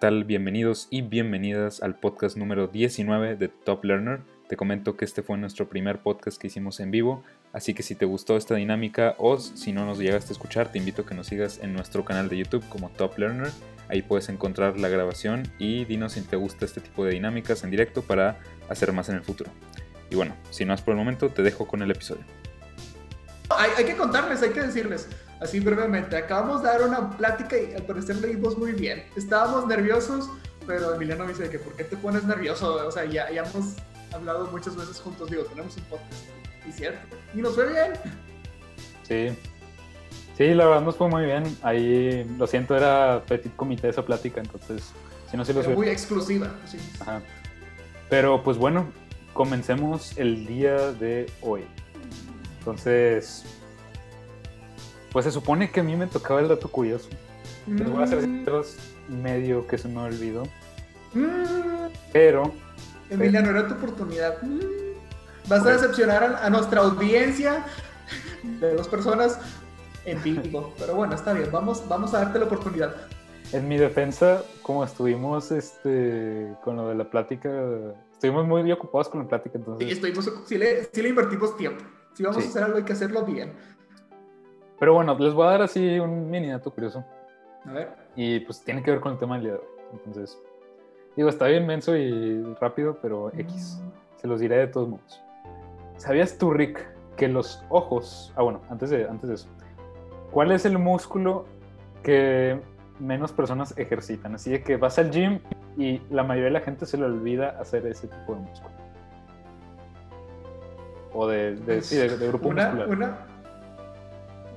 Tal? Bienvenidos y bienvenidas al podcast número 19 de Top Learner. Te comento que este fue nuestro primer podcast que hicimos en vivo, así que si te gustó esta dinámica o si no nos llegaste a escuchar, te invito a que nos sigas en nuestro canal de YouTube como Top Learner. Ahí puedes encontrar la grabación y dinos si te gusta este tipo de dinámicas en directo para hacer más en el futuro. Y bueno, sin más por el momento, te dejo con el episodio. Hay, hay que contarles, hay que decirles, así brevemente. Acabamos de dar una plática y al parecer leímos muy bien. Estábamos nerviosos, pero Emiliano me dice que ¿por qué te pones nervioso? O sea, ya, ya hemos hablado muchas veces juntos, digo, tenemos un podcast. Y cierto, y nos fue bien. Sí. Sí, la verdad nos fue muy bien. Ahí, lo siento, era petit comité esa plática, entonces, si no se lo muy exclusiva. sí. Ajá. Pero pues bueno, comencemos el día de hoy. Entonces, pues se supone que a mí me tocaba el dato curioso. Les voy a Mm, sinceros, medio que se me olvidó. mm, Pero, Emiliano, era tu oportunidad. Mm. Vas a decepcionar a, a nuestra audiencia de dos personas en vivo. Pero bueno, está bien, vamos, vamos a darte la oportunidad. en mi defensa, como estuvimos este, con lo de la plática, estuvimos muy ocupados con la plática, Sí, entonces... estuvimos, sí, le, sí le invertimos tiempo. Si vamos Sí. a hacer algo, hay que hacerlo bien. Pero bueno, les voy a dar así un mini dato curioso. A ver. Y pues tiene que ver con el tema del día de hoy. Entonces, digo, está bien menso y rápido, pero X. Se los diré de todos modos. ¿Sabías tú, Rick, que los ojos... Ah, bueno, antes de, antes de eso. ¿Cuál es el músculo que menos personas ejercitan? Así de que vas al gym y la mayoría de la gente se le olvida hacer ese tipo de músculo. O de, de, sí, de- de grupo una, muscular. una,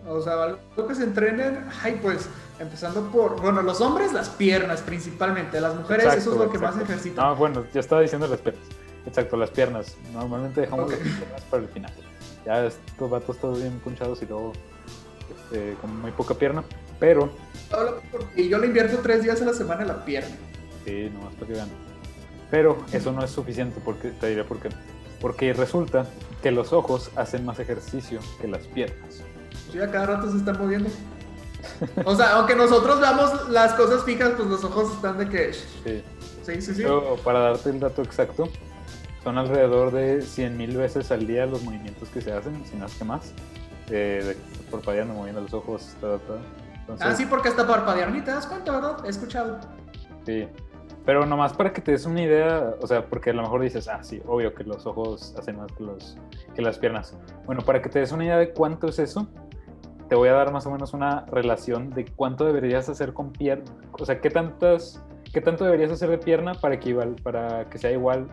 o sea, algo que se entrenen, ay, pues, empezando por, bueno, los hombres, las piernas principalmente, las mujeres, eso es lo que más ejercitan. No, bueno, ya estaba diciendo las piernas. Exacto, las piernas. Normalmente dejamos Ok. las piernas para el final. Ya estos vatos todos bien punchados y luego este, con muy poca pierna. Pero, Y yo le invierto tres días a la semana en la pierna. sí, nomás para que vean. Pero eso no es suficiente, porque te diré por qué. Porque resulta que los ojos hacen más ejercicio que las piernas. Sí, a cada rato se están moviendo. O sea, aunque nosotros veamos las cosas fijas, pues los ojos están de que... Sí. Sí, sí, sí. Pero para darte el dato exacto, son alrededor de 100.000 veces al día los movimientos que se hacen, si no es que más, de, de parpadeando, moviendo los ojos, ta, ta. Entonces, Ah, sí, porque hasta parpadear ni te das cuenta, ¿verdad? He escuchado. sí. Pero nomás para que te des una idea, o sea, porque a lo mejor dices, ah, sí, obvio que los ojos hacen más que, los, que las piernas. Bueno, para que te des una idea de cuánto es eso, te voy a dar más o menos una relación de cuánto deberías hacer con pierna, o sea, qué tantas, qué tanto deberías hacer de pierna para que, igual, para que sea igual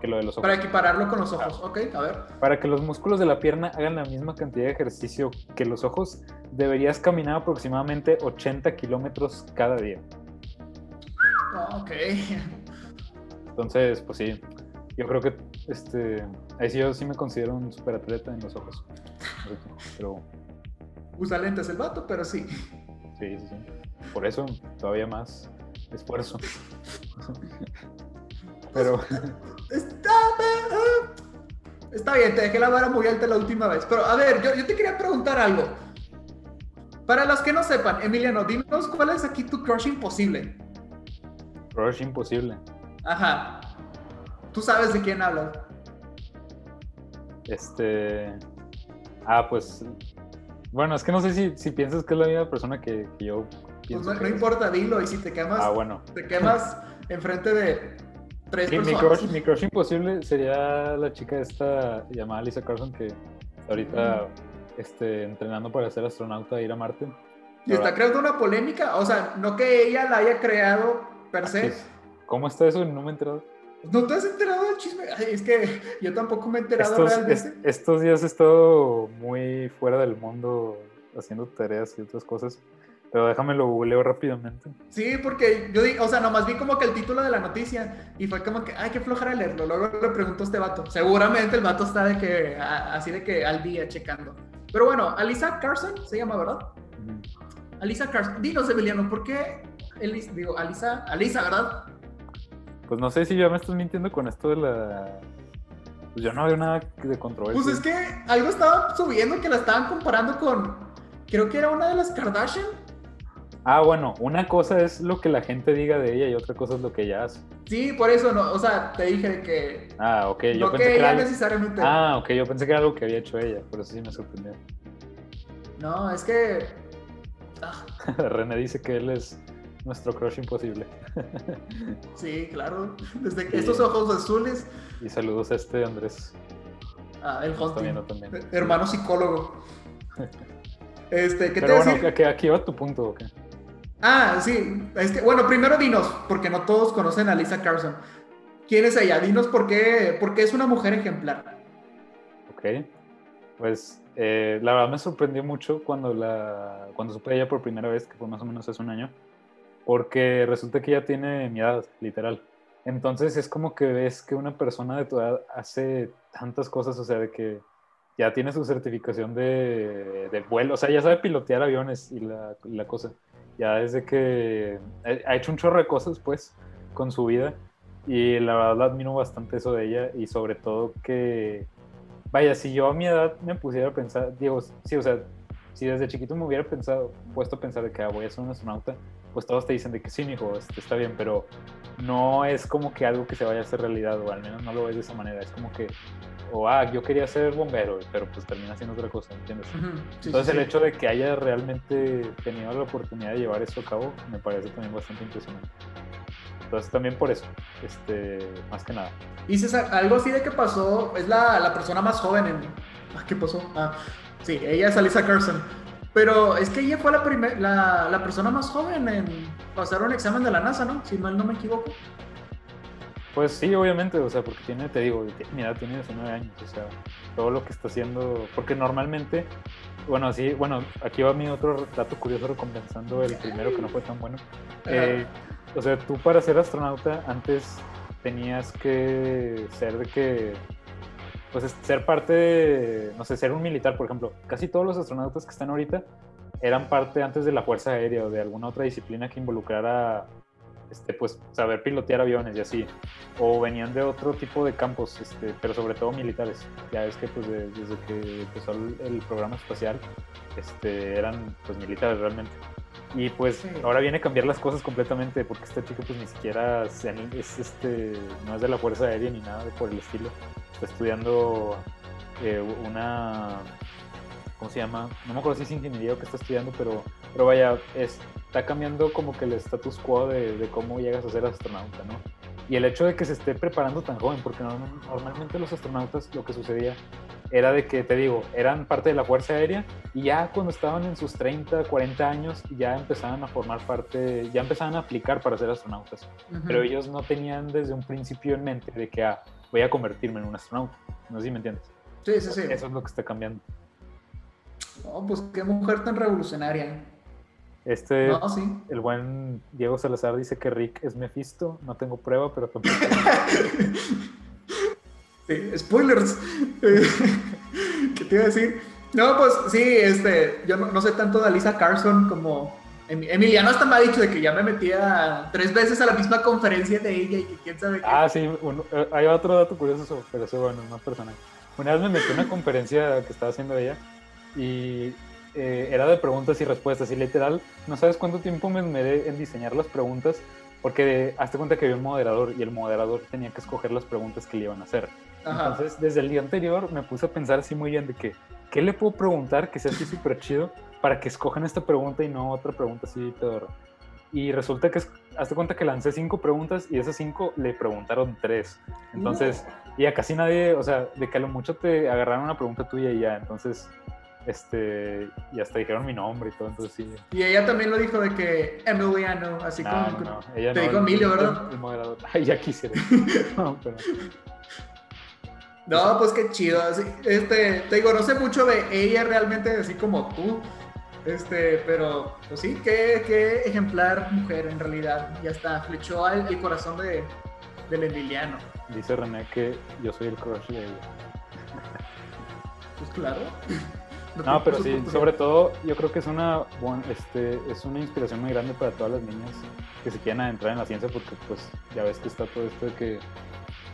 que lo de los ojos. Para equipararlo con los ojos. Ok, a ver. Para que los músculos de la pierna hagan la misma cantidad de ejercicio que los ojos, deberías caminar aproximadamente 80 kilómetros cada día. Ah, ok. Entonces, pues sí, yo creo que este, ahí sí yo sí me considero un superatleta en los ojos. Pero Usa lentes el vato, pero sí. sí, sí, sí. Por eso todavía más esfuerzo. Pero Está, ah, está bien, te dejé la vara muy alta la última vez. Pero a ver, yo, yo te quería preguntar algo. Para los que no sepan, Emiliano, dinos cuál es aquí tu crush imposible. crush imposible. Ajá. Tú sabes de quién hablas. Este. Ah, pues. Bueno, es que no sé si, si piensas que es la misma persona que, que yo Pues no, que no es. importa, dilo. Y si te quemas, Ah, bueno. te quemas enfrente de tres Sí, mi personas. crush, mi crush imposible sería la chica esta llamada Lisa Carson que ahorita este, entrenando para ser astronauta e ir a Marte. Y está creando una polémica. O sea, no que ella la haya creado per se. ¿Cómo está eso? No me he enterado. ¿No te has enterado del chisme? Ay, es que yo tampoco me he enterado Estos, realmente. es- estos días he estado muy fuera del mundo haciendo tareas y otras cosas, pero déjame lo googleo rápidamente. Sí, porque yo di, o sea, nomás vi como que el título de la noticia y fue como que, ay, qué flojera leerlo. Luego le pregunto a este vato. Seguramente el vato está de que, a- así de que al día checando. Pero bueno, Alisa Carson se llama, ¿verdad? Alisa Carson. Dinos, Emiliano, ¿por qué? Elis, digo, Alisa, Alisa, ¿verdad? Pues no sé si ya me estás mintiendo con esto de la... Pues yo no veo nada de controversia. Pues es que algo estaba subiendo que la estaban comparando con, creo que era una de las Kardashian. Ah, bueno, una cosa es lo que la gente diga de ella y otra cosa es lo que ella hace. Sí, por eso, no, o sea, te dije de que, Ah, ok, yo no pensé que era ella algo... necesariamente. Ah, ok, yo pensé que era algo que había hecho ella, por eso sí me sorprendió. No, es que... ah, René dice que él es nuestro crush imposible. sí, claro. Desde que estos ojos azules, Y saludos a este Andrés. ah, el Hunting, también. eh, hermano psicólogo. Este, ¿qué te Pero a bueno, decir? aquí, aquí va tu punto, ¿ok? Ah, sí. Es que, bueno, primero dinos, porque no todos conocen a Lisa Carson. ¿Quién es ella? Dinos por qué, porque es una mujer ejemplar. Ok. Pues eh, la verdad me sorprendió mucho cuando, la, cuando supe de ella por primera vez, que fue más o menos hace un año, porque resulta que ella tiene mi edad, literal. Entonces es como que ves que una persona de tu edad hace tantas cosas, o sea, de que ya tiene su certificación de, de vuelo, o sea, ya sabe pilotear aviones y la, y la cosa. Ya desde que ha hecho un chorro de cosas, pues, con su vida. Y la verdad admiro bastante eso de ella y sobre todo que, vaya, si yo a mi edad me pusiera a pensar, digo, sí, o sea, si desde chiquito me hubiera pensado, puesto a pensar de que ah, voy a ser un astronauta, pues todos te dicen de que sí, mijo, este, está bien, pero no es como que algo que se vaya a hacer realidad, o al menos no lo ves de esa manera, es como que, o ah, yo quería ser bombero, pero pues termina siendo otra cosa, ¿entiendes? Ujú, sí, Entonces sí, el sí. hecho de que haya realmente tenido la oportunidad de llevar eso a cabo me parece también bastante impresionante. Entonces también por eso, este, más que nada. Y César, algo así de que pasó, es la, la persona más joven en... Ah, ¿Qué pasó? Ah, sí, ella es Alisa Carson. Pero es que ella fue la, primer, la, la persona más joven en pasar un examen de la NASA, ¿no? Si mal no me equivoco. Pues sí, obviamente, o sea, porque tiene, te digo, tiene- mi edad tiene 19 años, o sea, todo lo que está haciendo, porque normalmente, bueno, sí, bueno, aquí va mi otro dato curioso recompensando el primero que no fue tan bueno. Eh, o sea, tú para ser astronauta antes tenías que ser de que, pues es- ser parte no sé, ser un militar, por ejemplo. Casi todos los astronautas que están ahorita eran parte antes de la Fuerza Aérea o de alguna otra disciplina que involucrara, este, pues, saber pilotear aviones y así. O venían de otro tipo de campos, este, pero sobre todo militares. Ya es que, pues, de- desde que empezó el, el programa espacial, este, eran, pues, militares realmente. Y pues Sí. ahora viene a cambiar las cosas completamente porque esta chica pues ni siquiera es, es, este, no es de la Fuerza Aérea ni nada por el estilo. Está estudiando eh, una, ¿cómo se llama? No me acuerdo si es ingeniería o qué está estudiando, pero, pero vaya, es- está cambiando como que el status quo de, de cómo llegas a ser astronauta, ¿no? Y el hecho de que se esté preparando tan joven, porque norm- normalmente los astronautas lo que sucedía era de que, te digo, eran parte de la Fuerza Aérea y ya cuando estaban en sus 30, 40 años ya empezaban a formar parte, ya empezaban a aplicar para ser astronautas. Ujú. Pero ellos no tenían desde un principio en mente de que, ah, voy a convertirme en un astronauta. No sé si me entiendes. Sí, sí, sí. Eso es lo que está cambiando. No, pues qué mujer tan revolucionaria. Este, No, sí. el buen Diego Salazar dice que Rick es Mephisto. No tengo prueba, pero tampoco. Sí, spoilers. Eh, ¿Qué te iba a decir? No, pues sí, este, yo no, no sé tanto de Alisa Carson como Em- Emiliano hasta me ha dicho de que ya me metía tres veces a la misma conferencia de ella y que quién sabe qué. Ah, sí, eh, hay otro dato curioso, pero eso, bueno, es más personal. Una vez me metí en una conferencia que estaba haciendo ella y eh, era de preguntas y respuestas. Y literal, no sabes cuánto tiempo me esmeré en diseñar las preguntas, porque hazte cuenta que había un moderador y el moderador tenía que escoger las preguntas que le iban a hacer. Ajá. Entonces, desde el día anterior me puse a pensar así muy bien de que, ¿qué le puedo preguntar que sea así súper chido para que escojan esta pregunta y no otra pregunta así peor? Y resulta que, hazte cuenta que lancé cinco preguntas y de esas cinco le preguntaron tres. Entonces, y a casi nadie, o sea, de que a lo mucho te agarraron una pregunta tuya y ya. Entonces, Este, y hasta dijeron mi nombre y todo, entonces sí. Y ella también lo dijo de que Emiliano, así No, como. no, no, ella te no, dijo el- Emilio, el- ¿verdad? el moderador. Ay, ya quisiera. No, pero- No, pues qué chido. Este, te digo, no sé mucho de ella realmente, así como tú. Este, pero, pues sí, qué, qué ejemplar mujer en realidad. Ya está, flechó al el corazón de, del Emiliano. Dice René que yo soy el crush de ella. Pues claro. No, pero sí, sobre todo yo creo que es una, buen- este, es una inspiración muy grande para todas las niñas que se quieran adentrar en la ciencia porque pues ya ves que está todo esto de que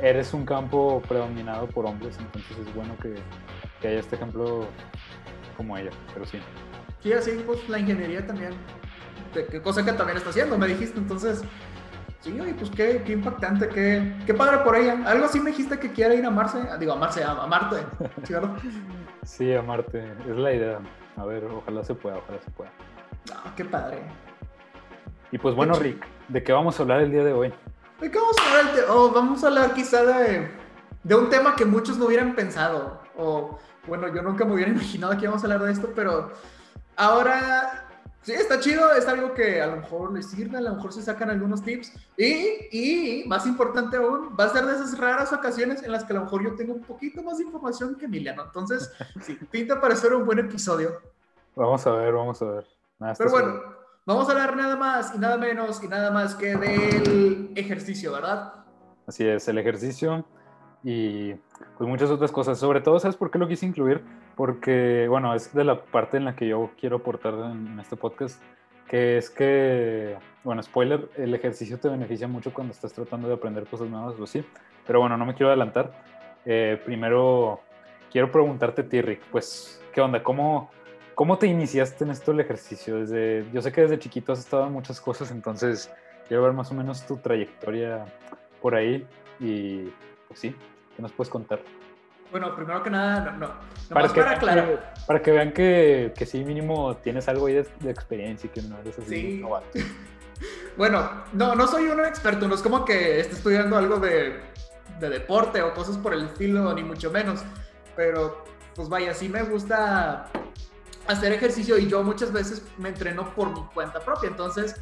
eres un campo predominado por hombres, entonces es bueno que, que haya este ejemplo como ella, pero sí. Sí, así, pues la ingeniería también. Cosa que también está haciendo, me dijiste. Entonces, sí, oye, pues qué, qué impactante, qué, qué padre por ella. Algo así me dijiste que quiere ir a Marse. Digo, a a, a Marte. ¿Sí, verdad? Sí, amarte, es la idea. A ver, ojalá se pueda, ojalá se pueda. No, qué padre. Y pues bueno, Rick, ¿de qué vamos a hablar el día de hoy? ¿De qué vamos a hablar? de- oh, vamos a hablar quizá de, de un tema que muchos no hubieran pensado. O, bueno, yo nunca me hubiera imaginado que íbamos a hablar de esto, pero ahora sí, está chido. Es algo que a lo mejor les sirve, a lo mejor se sacan algunos tips. Y, y más importante aún, va a ser de esas raras ocasiones en las que a lo mejor yo tengo un poquito más de información que Emiliano. Entonces, sí, pinta para ser un buen episodio. Vamos a ver, vamos a ver. Nada, Pero bueno, vamos a hablar nada más y nada menos y nada más que del ejercicio, ¿verdad? Así es, el ejercicio y pues muchas otras cosas. Sobre todo, ¿sabes por qué lo quise incluir? Porque, bueno, es de la parte en la que yo quiero aportar en, este podcast, que es que, bueno, spoiler, el ejercicio te beneficia mucho cuando estás tratando de aprender cosas nuevas o así. Pero bueno, no me quiero adelantar. Eh, primero, quiero preguntarte, a pues, ¿qué onda? ¿Cómo, ¿Cómo te iniciaste en esto del ejercicio? Desde, yo sé que desde chiquito has estado en muchas cosas, entonces quiero ver más o menos tu trayectoria por ahí y pues sí, ¿qué nos puedes contar? Bueno, primero que nada, no, no. Para que, para vean aclarar. que, para que vean que, que sí, mínimo tienes algo ahí de, de experiencia y que no eres así Sí. novato. Bueno, no, no soy un experto, no es como que esté estudiando algo de, de deporte o cosas por el estilo, ni mucho menos. Pero, pues vaya, sí me gusta hacer ejercicio y yo muchas veces me entreno por mi cuenta propia. Entonces,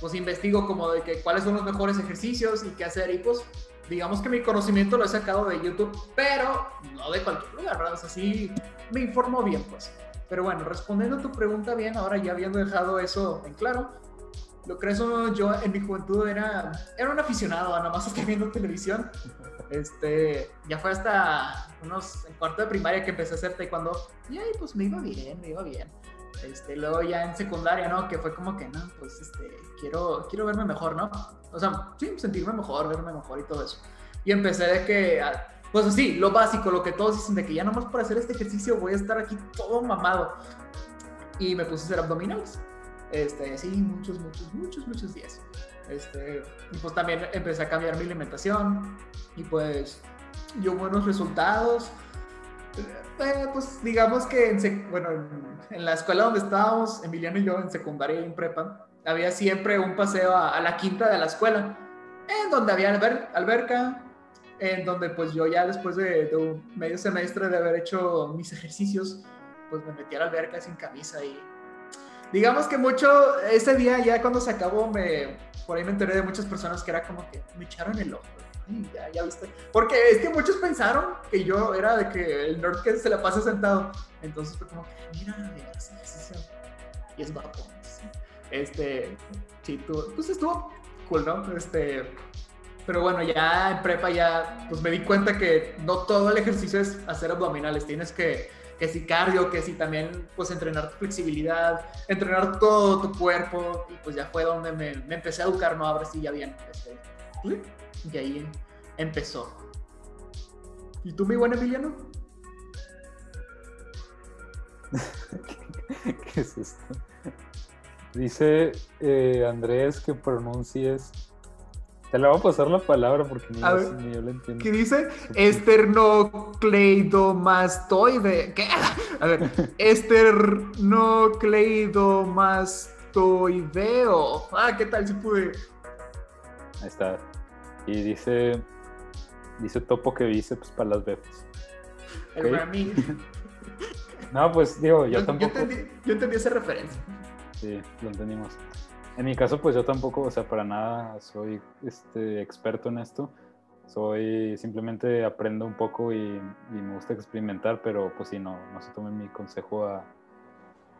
pues investigo como de que cuáles son los mejores ejercicios y qué hacer. Y pues, digamos que mi conocimiento lo he sacado de YouTube, pero no de cualquier lugar, ¿verdad? O sea, sí me informo bien, pues. Pero bueno, respondiendo a tu pregunta bien, ahora ya habiendo dejado eso en claro, lo eso yo en mi juventud era, era un aficionado a nada más estar viendo televisión. Este, ya fue hasta unos en cuarto de primaria que empecé a hacer taekwondo y ahí pues me iba bien, me iba bien. Este, luego ya en secundaria, ¿no? Que fue como que, no, pues este, quiero, quiero verme mejor, ¿no? O sea, sí, sentirme mejor, verme mejor y todo eso. Y empecé de que, pues así, lo básico, lo que todos dicen de que ya nomás por hacer este ejercicio voy a estar aquí todo mamado. Y me puse a hacer abdominales. Este, sí, muchos, muchos, muchos, muchos días. Este, pues también empecé a cambiar mi alimentación y pues dio buenos resultados. Eh, pues digamos que en, bueno, en, en la escuela donde estábamos, Emiliano y yo, en secundaria y en prepa, había siempre un paseo a, a la quinta de la escuela, en donde había alber- alberca, en donde pues yo ya después de, de un medio semestre de haber hecho mis ejercicios, pues me metí a la alberca sin camisa y digamos que mucho, ese día ya cuando se acabó, me, por ahí me enteré de muchas personas que era como que me echaron el ojo. Porque es que muchos pensaron que yo era de que el nerd que se la pasa sentado. Entonces fue como mira, mira, ese ejercicio. Y es guapo. Este, sí, tú, pues estuvo cool, ¿no? Este, pero bueno, ya en prepa ya, pues me di cuenta que no todo el ejercicio es hacer abdominales. Tienes que, que si cardio, que si también, pues entrenar tu flexibilidad, entrenar todo tu cuerpo. Y pues ya fue donde me, me empecé a educar, ¿no? Ahora sí ya bien. Y ahí empezó. ¿Y tú, mi buen Emiliano? ¿Qué es esto? Dice eh, Andrés que pronuncies. Te la voy a pasar la palabra porque ni, A yo, ver, ni yo la entiendo. ¿Qué dice? Esternocleidomastoide. ¿Qué? A ver. Esternocleidomastoideo. Ah, ¿qué tal si pude? Ahí está. Y dice. Dice Topo que bíceps para las bebés. El Ok. Ramin. No, pues digo, yo, Yo, yo tampoco. entendí, yo entendí esa referencia. Sí, lo entendimos. En mi caso, pues yo tampoco, o sea, para nada soy este, experto en esto. Soy, simplemente aprendo un poco y, y me gusta experimentar, pero pues sí, no, no se tomen mi consejo a,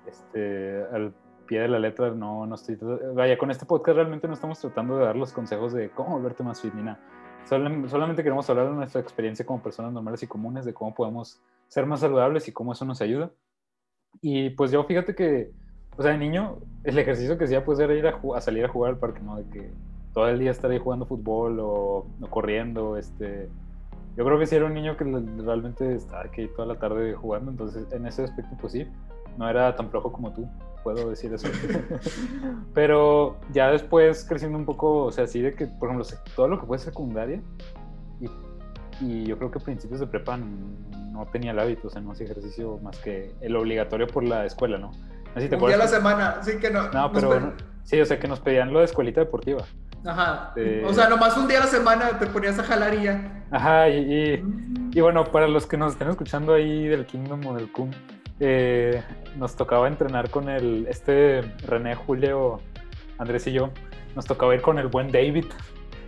este, al pie de la letra. No, no estoy, vaya, con este podcast realmente no estamos tratando de dar los consejos de cómo volverte más fit. Solam- solamente queremos hablar de nuestra experiencia como personas normales y comunes, de cómo podemos ser más saludables y cómo eso nos ayuda. Y pues yo fíjate que, o sea, de niño, el ejercicio que hacía pues era ir a, salir a jugar al parque, ¿no? De que todo el día estar ahí jugando fútbol o, o corriendo, este... Yo creo que sí era un niño que realmente estaba aquí toda la tarde jugando, entonces en ese aspecto pues sí, no era tan flojo como tú, puedo decir eso. Pero ya después creciendo un poco, o sea, sí de que, por ejemplo, todo lo que fue secundaria y, y yo creo que a principios de prepa no tenía el hábito, o sea, no hacía ejercicio más que el obligatorio por la escuela, ¿no? No sé si te Un día a la semana, así que no. No, pero sí, o sea, que nos pedían lo de escuelita deportiva. Ajá. Eh, O sea, nomás un día a la semana te ponías a jalar y ya. Ajá, y, y- y bueno, para los que nos estén escuchando ahí del Kingdom o del Kun, eh, nos tocaba entrenar con el, este René, Julio, Andrés y yo, nos tocaba ir con el buen David.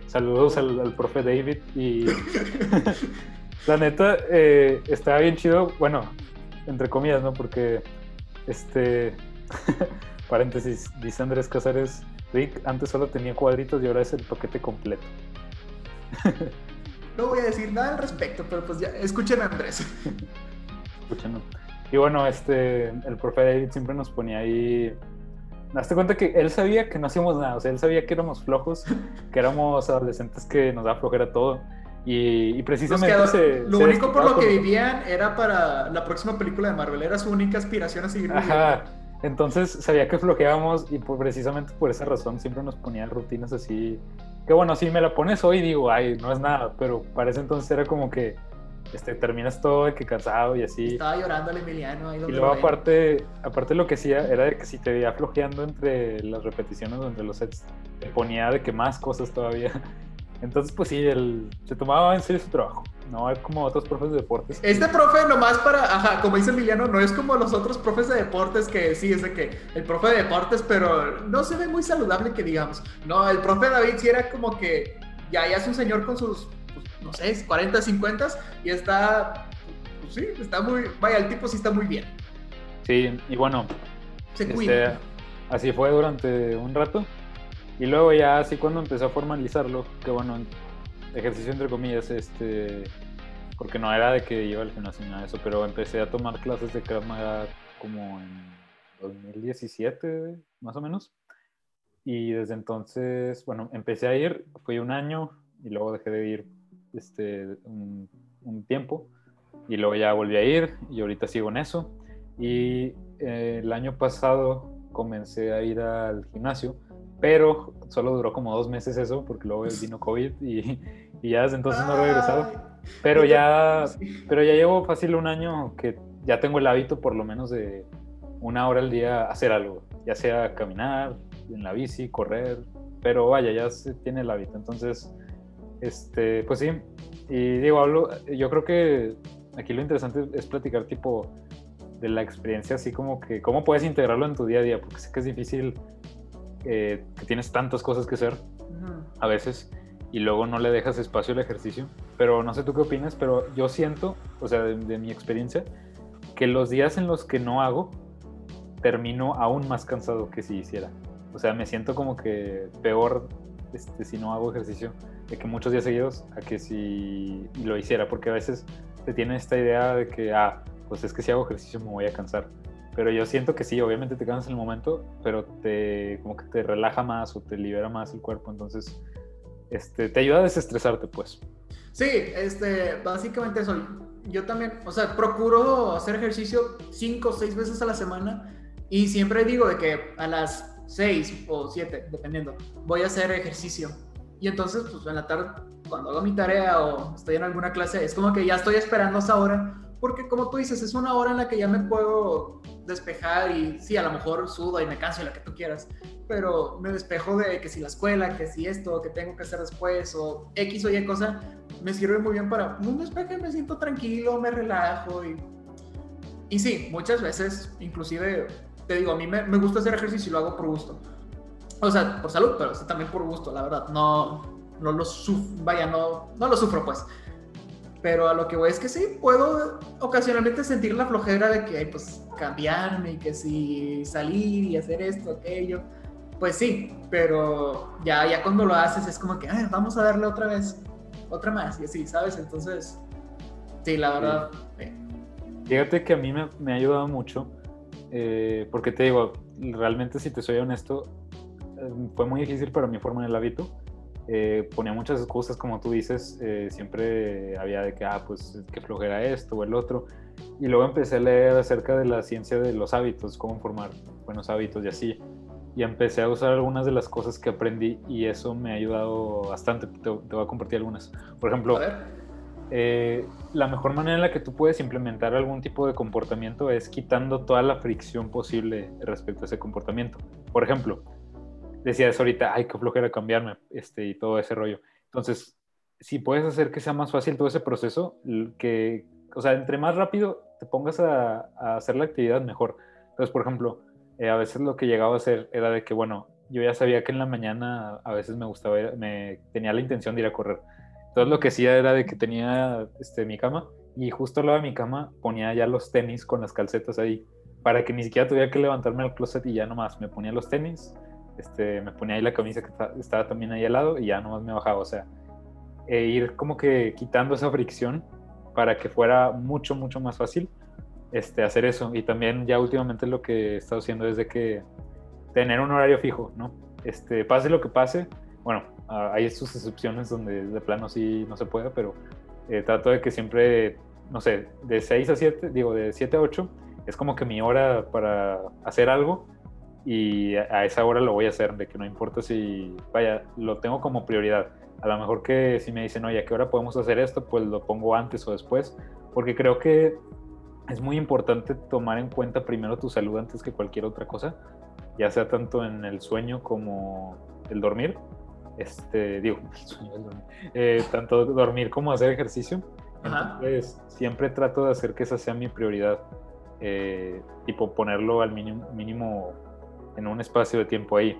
Saludos al, al profe David y la neta eh, estaba bien chido, bueno, entre comillas, ¿no? Porque, este, paréntesis, dice Andrés Casares, Rick antes solo tenía cuadritos y ahora es el paquete completo. No voy a decir nada al respecto, pero pues ya, escuchen a Andrés. escuchando. Y bueno, este, el profe David siempre nos ponía ahí. Hazte cuenta que él sabía que no hacíamos nada, o sea, él sabía que éramos flojos, que éramos adolescentes que nos da flojera todo. Y, y precisamente que- se- lo se único por lo que vivían era para la próxima película de Marvel. Era su única aspiración a seguir viviendo. Ajá. Entonces sabía que flojeábamos y por- precisamente por esa razón siempre nos ponían rutinas así. Que bueno, si me la pones hoy digo, ay, no es nada, pero para ese entonces era como que este, terminas todo de que cansado y así. Estaba llorando el Emiliano ahí Y donde luego lo ven. aparte, aparte lo que hacía era de que si te veía flojeando entre las repeticiones entre los sets, te ponía de que más cosas todavía. Entonces, pues sí, él se tomaba en serio su trabajo, no es como otros profes de deportes. Este profe nomás para, ajá, como dice Emiliano, no es como los otros profes de deportes que sí, es de que el profe de deportes, pero no se ve muy saludable que digamos. No, el profe David sí era como que ya, ya es un señor con sus, pues, no sé, 40, 50 y está, pues sí, está muy, vaya, el tipo sí está muy bien. Sí, y bueno, Se este, cuida. así fue durante un rato. Y luego ya así cuando empecé a formalizarlo, que bueno, ejercicio entre comillas, este, porque no era de que iba al gimnasio nada de eso, pero empecé a tomar clases de Krav Maga como en 2017, más o menos. Y desde entonces, bueno, empecé a ir, fui un año y luego dejé de ir este, un, un tiempo y luego ya volví a ir y ahorita sigo en eso. Y eh, el año pasado comencé a ir al gimnasio, pero solo duró como dos meses eso porque luego vino COVID y, y ya desde entonces no he regresado. Pero ya, pero ya llevo fácil un año que ya tengo el hábito por lo menos de una hora al día hacer algo, ya sea caminar, en la bici, correr, pero vaya, ya se tiene el hábito. Entonces, este, pues sí, y digo, hablo, yo creo que aquí lo interesante es platicar tipo de la experiencia, así como que cómo puedes integrarlo en tu día a día, porque sé que es difícil, eh, que tienes tantas cosas que hacer a veces y luego no le dejas espacio al ejercicio. Pero no sé tú qué opinas, pero yo siento, o sea, de, de mi experiencia, que los días en los que no hago, termino aún más cansado que si hiciera. O sea, me siento como que peor este, si no hago ejercicio, de que muchos días seguidos, a que si lo hiciera, porque a veces te tiene esta idea de que, ah, pues es que si hago ejercicio me voy a cansar. Pero yo siento que sí, obviamente te cansas el momento, pero te como que te relaja más o te libera más el cuerpo, entonces este, te ayuda a desestresarte, pues. Sí, este, básicamente eso. Yo también, o sea, procuro hacer ejercicio cinco o seis veces a la semana y siempre digo de que a las seis o siete, dependiendo, voy a hacer ejercicio. Y entonces, pues en la tarde, cuando hago mi tarea o estoy en alguna clase, es como que ya estoy esperando esa hora, porque como tú dices, es una hora en la que ya me puedo despejar y sí, a lo mejor sudo y me canso y lo que tú quieras, pero me despejo de que si la escuela, que si esto, que tengo que hacer después o X o Y cosa, me sirve muy bien para un despeje, me siento tranquilo, me relajo y Y sí, muchas veces, inclusive, te digo, a mí me, me gusta hacer ejercicio y lo hago por gusto. O sea, por salud, pero sí, también por gusto, la verdad. No, no lo sufro, vaya, no, no lo sufro, pues. Pero a lo que voy es que sí, puedo ocasionalmente sentir la flojera de que, pues, cambiarme y que si salir y hacer esto, aquello. Pues sí, pero ya, ya cuando lo haces es como que, Ay, vamos a darle otra vez, otra más, y así, ¿sabes? Entonces, sí, la verdad. eh, Fíjate que a mí me, me ha ayudado mucho, eh, porque te digo, realmente si te soy honesto, eh, fue muy difícil para mí formar el hábito. Eh, ponía muchas excusas, como tú dices, eh, siempre había de que, ah, pues que flojera esto o el otro. Y luego empecé a leer acerca de la ciencia de los hábitos, cómo formar buenos hábitos y así. Y empecé a usar algunas de las cosas que aprendí y eso me ha ayudado bastante. Te, te voy a compartir algunas. Por ejemplo, eh, la mejor manera en la que tú puedes implementar algún tipo de comportamiento es quitando toda la fricción posible respecto a ese comportamiento. Por ejemplo, decías ahorita, ay, qué flojera cambiarme, este, y todo ese rollo. Entonces, si puedes hacer que sea más fácil todo ese proceso, que, o sea, entre más rápido te pongas a, a hacer la actividad, mejor. Entonces, por ejemplo, eh, a veces lo que llegaba a hacer era de que, bueno, yo ya sabía que en la mañana a veces me gustaba, ir- me tenía la intención de ir a correr. Entonces lo que hacía era de que tenía este, mi cama y justo al lado de mi cama ponía ya los tenis con las calcetas ahí para que ni siquiera tuviera que levantarme al closet y ya nomás me ponía los tenis, este, me ponía ahí la camisa que ta- estaba también ahí al lado y ya nomás me bajaba. O sea, e ir como que quitando esa fricción para que fuera mucho, mucho más fácil este, hacer eso. Y también ya últimamente lo que he estado haciendo es de que tener un horario fijo, ¿no? Este, pase lo que pase, bueno, hay sus excepciones donde de plano sí no se puede, pero eh, trato de que siempre, no sé, de 6 a 7, digo, de 7 a 8, es como que mi hora para hacer algo y a, esa hora lo voy a hacer, de que no importa si, vaya, lo tengo como prioridad. A lo mejor que si me dicen, oye, ¿a qué hora podemos hacer esto? Pues lo pongo antes o después, porque creo que es muy importante tomar en cuenta primero tu salud antes que cualquier otra cosa, ya sea tanto en el sueño como el dormir. Este, digo, el sueño, el dormir. Eh, tanto dormir como hacer ejercicio. Ajá. Entonces, siempre trato de hacer que esa sea mi prioridad. eh, tipo, ponerlo al mínimo, mínimo en un espacio de tiempo ahí.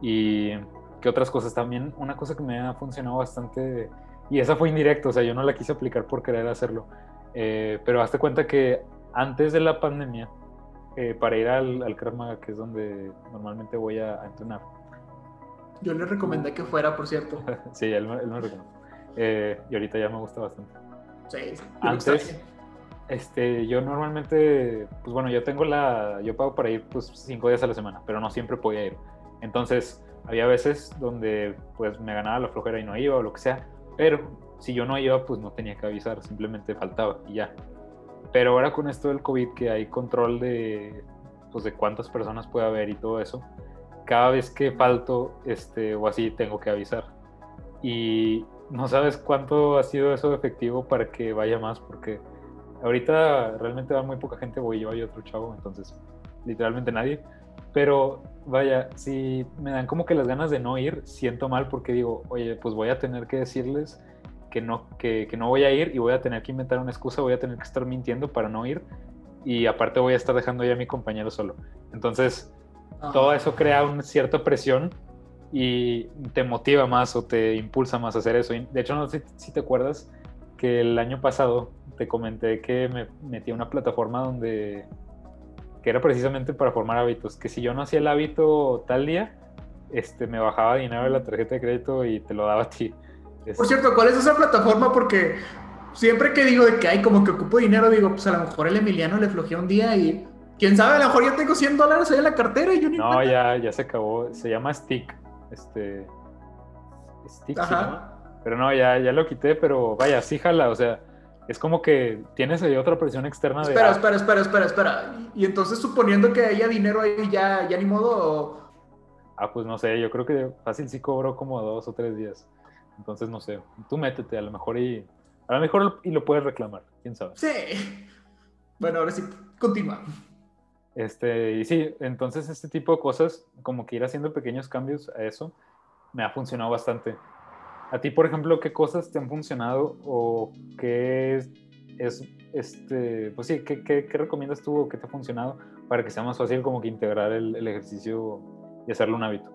Y que otras cosas también, una cosa que me ha funcionado bastante, y esa fue indirecta, o sea, yo no la quise aplicar por querer hacerlo, eh, pero hazte cuenta que antes de la pandemia, eh, para ir al, al Krav Maga, que es donde normalmente voy a, a entrenar, yo le recomendé que fuera, por cierto. sí, él, me- él me reconoce, Eh, y ahorita ya me gusta bastante. Sí, Antes-. Este, yo normalmente, pues bueno, yo tengo la, yo pago para ir pues cinco días a la semana, pero no siempre podía ir. Entonces, había veces donde pues me ganaba la flojera y no iba o lo que sea, pero si yo no iba, pues no tenía que avisar, simplemente faltaba y ya. Pero ahora con esto del COVID, que hay control de, pues de cuántas personas puede haber y todo eso, cada vez que falto, este, o así, tengo que avisar. Y no sabes cuánto ha sido eso efectivo para que vaya más, porque ahorita realmente va muy poca gente, voy yo y otro chavo, entonces literalmente nadie. Pero vaya, si me dan como que las ganas de no ir, siento mal porque digo, oye, pues voy a tener que decirles que no, que, que no voy a ir y voy a tener que inventar una excusa, voy a tener que estar mintiendo para no ir y aparte voy a estar dejando ya a mi compañero solo. Entonces, Ajá. todo eso crea una cierta presión y te motiva más o te impulsa más a hacer eso. De hecho, no sé si te acuerdas que el año pasado te comenté que me metí a una plataforma donde que era precisamente para formar hábitos, que si yo no hacía el hábito tal día, este, me bajaba dinero de la tarjeta de crédito y te lo daba a ti. Por cierto, ¿cuál es esa plataforma? Porque siempre que digo de que hay como que ocupo dinero, digo, pues a lo mejor el Emiliano le flojea un día y quién sabe, a lo mejor ya tengo 100 dólares ahí en la cartera y yo ni no, cuenta. ya, ya se acabó. Se llama Stick. Este, Stick, se Ajá. llama. Pero no, ya, ya lo quité, pero vaya, sí jala, o sea, es como que tienes ahí otra presión externa de... Espera, ah, espera, espera, espera, espera. Y entonces suponiendo que haya dinero ahí ya, ya ni modo, o- Ah, pues no sé, yo creo que fácil sí cobró como dos o tres días. Entonces no sé, tú métete a lo mejor y... A lo mejor y lo puedes reclamar, quién sabe. sí. Bueno, ahora sí, continúa. Este, y sí, entonces este tipo de cosas, como que ir haciendo pequeños cambios a eso, me ha funcionado bastante. A ti, por ejemplo, ¿qué cosas te han funcionado o qué es, este, pues sí, ¿qué, qué, qué recomiendas tú o qué te ha funcionado para que sea más fácil como que integrar el, el ejercicio y hacerlo un hábito?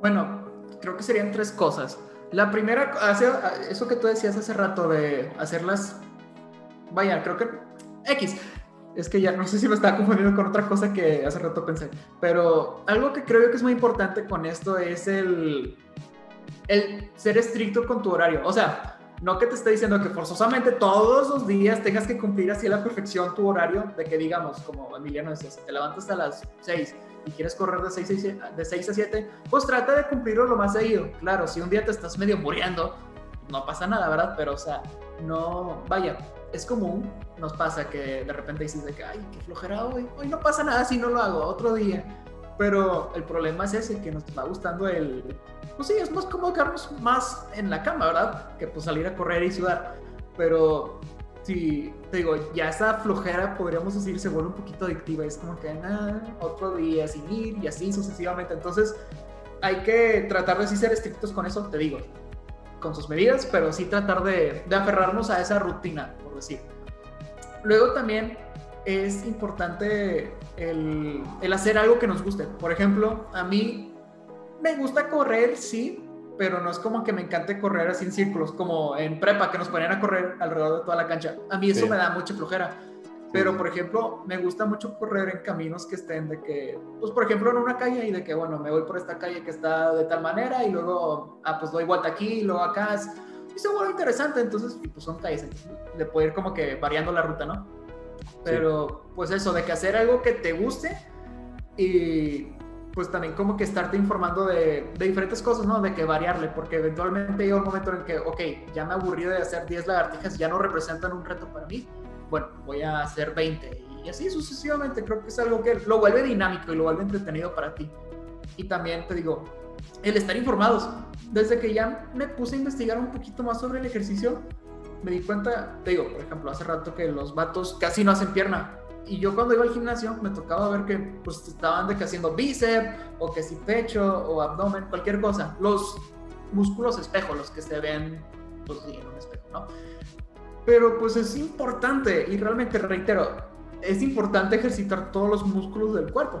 Bueno, creo que serían tres cosas. La primera, hace, eso que tú decías hace rato de hacerlas, vaya, creo que X. Es que ya no sé si me estaba confundiendo con otra cosa que hace rato pensé. Pero algo que creo que es muy importante con esto es el, el ser estricto con tu horario. O sea, no que te esté diciendo que forzosamente todos los días tengas que cumplir así a la perfección tu horario, de que digamos, como Emiliano decía, si te levantas a las 6 y quieres correr de 6, a, de 6 a 7, pues trata de cumplirlo lo más seguido. Claro, si un día te estás medio muriendo, no pasa nada, ¿verdad? Pero, o sea, no, vaya, es común, nos pasa que de repente dices de que, ay, qué flojera hoy, hoy no pasa nada si no lo hago, otro día. Pero el problema es ese, que nos va gustando el, pues sí, es más cómodo quedarnos más en la cama, ¿verdad? Que pues salir a correr y sudar. Pero si, te digo, ya esa flojera, podríamos decir, se vuelve un poquito adictiva. Es como que, nada, otro día sin ir y así sucesivamente. Entonces, hay que tratar de sí ser estrictos con eso, te digo, con sus medidas, pero sí tratar de, de aferrarnos a esa rutina, por decir. Luego también es importante el, el, hacer algo que nos guste. Por ejemplo, a mí me gusta correr, sí, pero no es como que me encante correr así en círculos, como en prepa, que nos ponían a correr alrededor de toda la cancha. A mí eso sí. me da mucha flojera. Pero, por ejemplo, me gusta mucho correr en caminos que estén de que, pues, por ejemplo, en una calle y de que, bueno, me voy por esta calle que está de tal manera y luego, ah, pues doy vuelta aquí y luego acá. Y se vuelve interesante, entonces, pues son calles, puedo ir como que variando la ruta, ¿no? Pero, sí. pues eso, de que hacer algo que te guste y pues también como que estarte informando de, de, diferentes cosas, ¿no? De que variarle, porque eventualmente llega un momento en el que, ok, ya me aburrí de hacer 10 lagartijas, ya no representan un reto para mí, bueno, voy a hacer 20 y así sucesivamente, creo que es algo que lo vuelve dinámico y lo vuelve entretenido para ti. Y también te digo, el estar informados. Desde que ya me puse a investigar un poquito más sobre el ejercicio, me di cuenta, te digo, por ejemplo, hace rato que los vatos casi no hacen pierna, y yo cuando iba al gimnasio me tocaba ver que pues estaban de que haciendo bíceps o que si pecho o abdomen, cualquier cosa. Los músculos espejo, los que se ven pues en un espejo, ¿no? Pero pues es importante y realmente reitero, es importante ejercitar todos los músculos del cuerpo.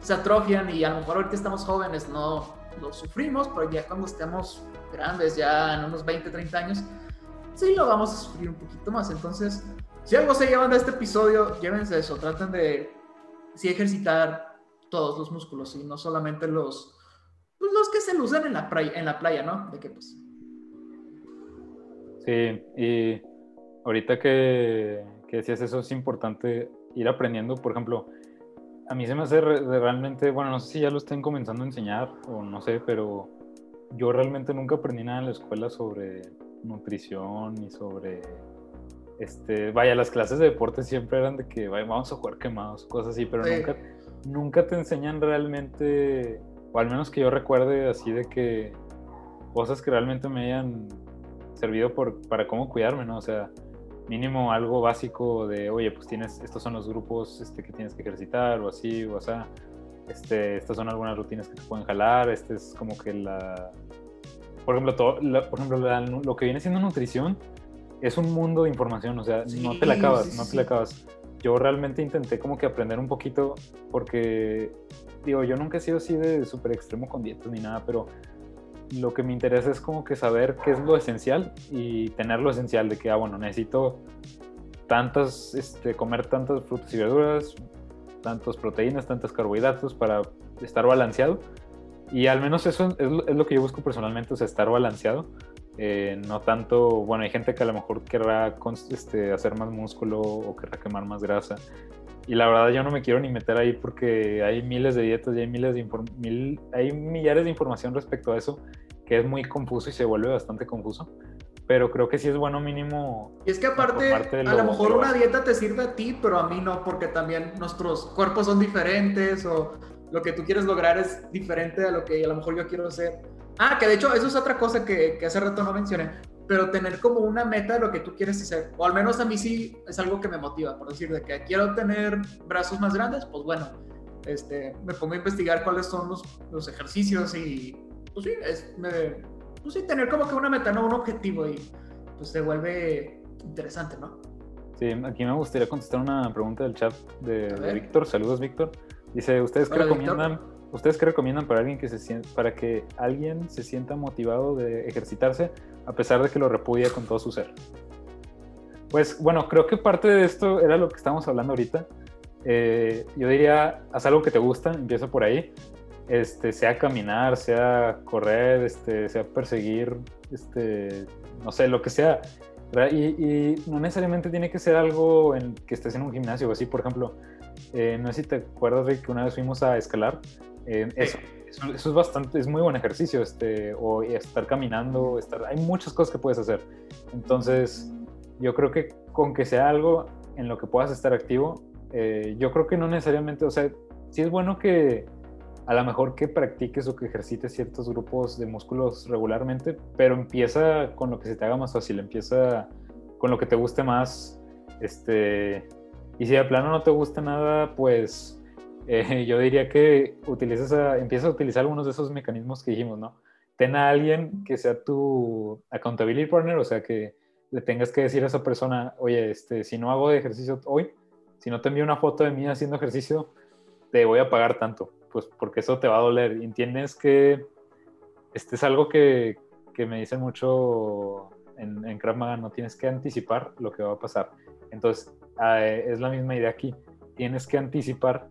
Se atrofian y a lo mejor ahorita estamos jóvenes, no lo sufrimos, pero ya cuando estemos grandes, ya en unos 20, 30 años, sí lo vamos a sufrir un poquito más. Entonces, si algo se llevan de este episodio, llévense eso, traten de sí ejercitar todos los músculos y no solamente los, pues los que se lucen en la, playa, en la playa, ¿no? De que pues... Sí, y ahorita que, que decías eso, es importante ir aprendiendo, por ejemplo, a mí se me hace re realmente, bueno, no sé si ya lo estén comenzando a enseñar o no sé, pero yo realmente nunca aprendí nada en la escuela sobre nutrición y sobre este, vaya, las clases de deporte siempre eran de que vaya, vamos a jugar quemados, cosas así, pero sí. nunca, nunca te enseñan realmente, o al menos que yo recuerde así de que cosas que realmente me hayan servido por, para cómo cuidarme, ¿no? O sea, mínimo algo básico de, oye, pues tienes, estos son los grupos este, que tienes que ejercitar, o así, o sea, este, estas son algunas rutinas que te pueden jalar, este es como que la, por ejemplo, todo, la, por ejemplo la, lo que viene siendo nutrición, es un mundo de información, o sea, sí, no te la acabas, sí, no te la acabas. Yo realmente intenté como que aprender un poquito porque, digo, yo nunca he sido así de súper extremo con dietas ni nada, pero lo que me interesa es como que saber qué es lo esencial y tener lo esencial de que, ah, bueno, necesito tantas, este, comer tantas frutas y verduras, tantas proteínas, tantos carbohidratos para estar balanceado. Y al menos eso es, es lo que yo busco personalmente, o sea, estar balanceado eh, no tanto, bueno, hay gente que a lo mejor querrá este, hacer más músculo o querrá quemar más grasa. Y la verdad yo no me quiero ni meter ahí porque hay miles de dietas y hay, miles de mil, hay millares de información respecto a eso que es muy confuso y se vuelve bastante confuso. Pero creo que sí es bueno mínimo. Y es que aparte, a lo mejor una dieta te sirve a ti, pero a mí no, porque también nuestros cuerpos son diferentes o lo que tú quieres lograr es diferente a lo que a lo mejor yo quiero hacer. Ah, que de hecho eso es otra cosa que, que, hace rato no mencioné, pero tener como una meta de lo que tú quieres hacer, o al menos a mí sí es algo que me motiva, por decir, de que quiero tener brazos más grandes, pues bueno, este, me pongo a investigar cuáles son los, los ejercicios y pues sí, es, me, pues sí, tener como que una meta, no un objetivo y pues se vuelve interesante, ¿no? Sí, aquí me gustaría contestar una pregunta del chat de. Víctor. Saludos, Víctor. Dice, ¿ustedes qué Hola, Víctor. ¿Ustedes qué recomiendan para alguien que se sien- para que alguien se sienta motivado de ejercitarse a pesar de que lo repudia con todo su ser? Pues bueno, creo que parte de esto era lo que estábamos hablando ahorita. Eh, yo diría, haz algo que te gusta, empieza por ahí. Este, sea caminar, sea correr, este, sea perseguir, este, no sé, lo que sea. Y, no necesariamente tiene que ser algo en que estés en un gimnasio o así. Por ejemplo, eh, no sé si te acuerdas, Rick, que una vez fuimos a escalar. Eh, eso, eso, eso es bastante, es muy buen ejercicio, este, o estar caminando, estar, hay muchas cosas que puedes hacer. Entonces, yo creo que con que sea algo en lo que puedas estar activo, eh, yo creo que no necesariamente, o sea, sí es bueno que a lo mejor que practiques o que ejercites ciertos grupos de músculos regularmente, pero empieza con lo que se te haga más fácil, empieza con lo que te guste más, este, y si de plano no te gusta nada, pues eh, yo diría que utilices a, empieza a utilizar algunos de esos mecanismos que dijimos, ¿no? Ten a alguien que sea tu accountability partner, o sea, que le tengas que decir a esa persona, oye, este, si no hago ejercicio hoy, si no te envío una foto de mí haciendo ejercicio, te voy a pagar tanto, pues porque eso te va a doler. Entiendes que este es algo que, que me dicen mucho en, en Krav Maga, no tienes que anticipar lo que va a pasar. Entonces, eh, es la misma idea aquí. Tienes que anticipar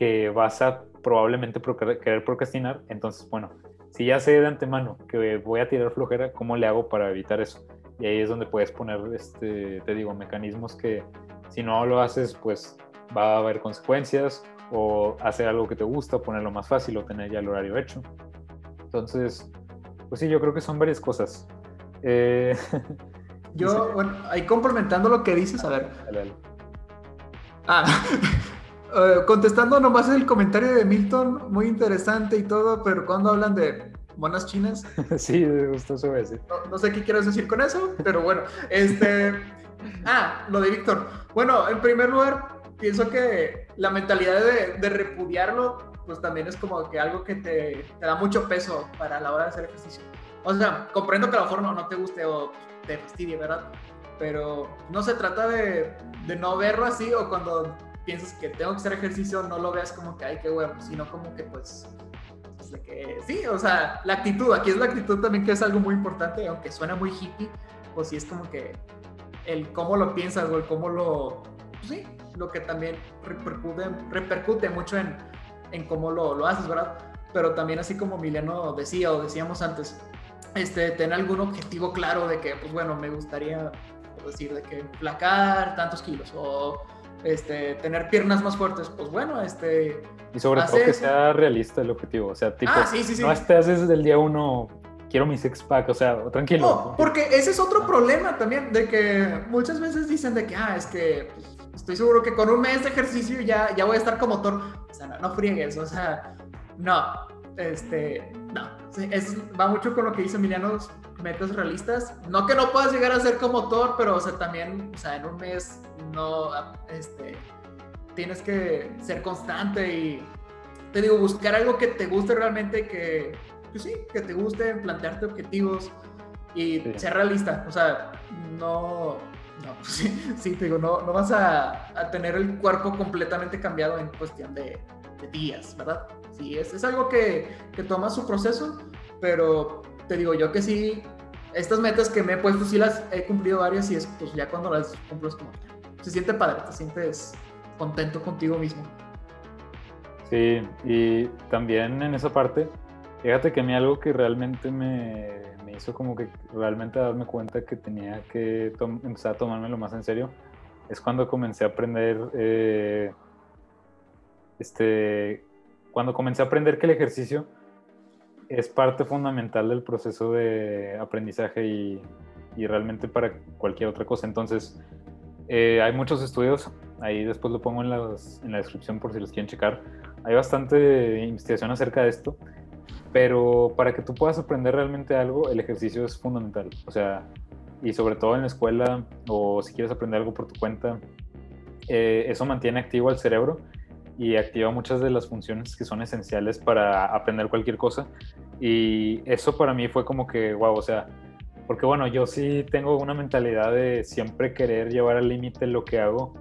que vas a probablemente querer procrastinar. Entonces, bueno, si ya sé de antemano que voy a tirar flojera, ¿cómo le hago para evitar eso? Y ahí es donde puedes poner, este, te digo, mecanismos que si no lo haces, pues va a haber consecuencias o hacer algo que te gusta, ponerlo más fácil o tener ya el horario hecho. Entonces, pues sí, yo creo que son varias cosas. Eh, Yo, bueno, ahí complementando lo que dices, a ver. dale, dale. Ah, eh, contestando nomás el comentario de Milton, muy interesante y todo, pero cuando hablan de monas chinas, sí, a decir. no, no sé qué quieres decir con eso, pero bueno, este... Ah, lo de Víctor. Bueno, en primer lugar, pienso que la mentalidad de, de repudiarlo, pues también es como que algo que te, te da mucho peso para la hora de hacer ejercicio. O sea, comprendo que a lo mejor no, no te guste o te fastidie, ¿verdad? Pero no se trata de, de no verlo así o cuando piensas que tengo que hacer ejercicio, no lo veas como que, ay, qué huevo, sino como que pues pues, de que sí, o sea, la actitud, aquí es la actitud también que es algo muy importante, aunque suena muy hippie, pues sí es como que el cómo lo piensas o el cómo lo, pues sí, lo que también repercute, repercute mucho en, en cómo lo, lo haces, ¿verdad? Pero también así como Emiliano decía o decíamos antes, este, tener algún objetivo claro de que, pues bueno, me gustaría, decir, de que placar tantos kilos o este, tener piernas más fuertes, pues bueno, este, Y sobre todo que eso. sea realista el objetivo. O sea, tipo, Ah, sí, sí, sí. no estés desde el día uno, quiero mi six pack, o sea, tranquilo. No, porque ese es otro problema también, de que muchas veces dicen de que, ah, es que pues, estoy seguro que con un mes de ejercicio ya, ya voy a estar como Thor. O sea, no, no friegues, o sea, no, este, no. Es, va mucho con lo que dice Emiliano, metas realistas. No que no puedas llegar a ser como Thor, pero, o sea, también, o sea, en un mes no, este, tienes que ser constante y, te digo, buscar algo que te guste realmente, que, pues sí, que te guste, plantearte objetivos y Sí. ser realista. O sea, no, no, pues sí, sí, te digo, no, no vas a, a tener el cuerpo completamente cambiado en cuestión de, de días, ¿verdad? Sí, es, es algo que, que toma su proceso, pero te digo yo que sí, estas metas que me he puesto, sí las he cumplido varias y es pues ya cuando las cumplo es como, se siente padre, te sientes contento contigo mismo. Sí, y también en esa parte, fíjate que a mí algo que realmente me, me hizo como que realmente darme cuenta que tenía que empezar a tomármelo más en serio, es cuando comencé a aprender, eh, este, cuando comencé a aprender que el ejercicio es parte fundamental del proceso de aprendizaje y, y realmente para cualquier otra cosa. Entonces, eh, hay muchos estudios, ahí después lo pongo en, las- en la descripción por si los quieren checar. Hay bastante investigación acerca de esto, pero para que tú puedas aprender realmente algo, el ejercicio es fundamental. O sea, y sobre todo en la escuela o si quieres aprender algo por tu cuenta, eh, eso mantiene activo al cerebro y activa muchas de las funciones que son esenciales para aprender cualquier cosa. Y eso para mí fue como que, wow, o sea, Porque bueno, yo sí tengo una mentalidad de siempre querer llevar al límite lo que hago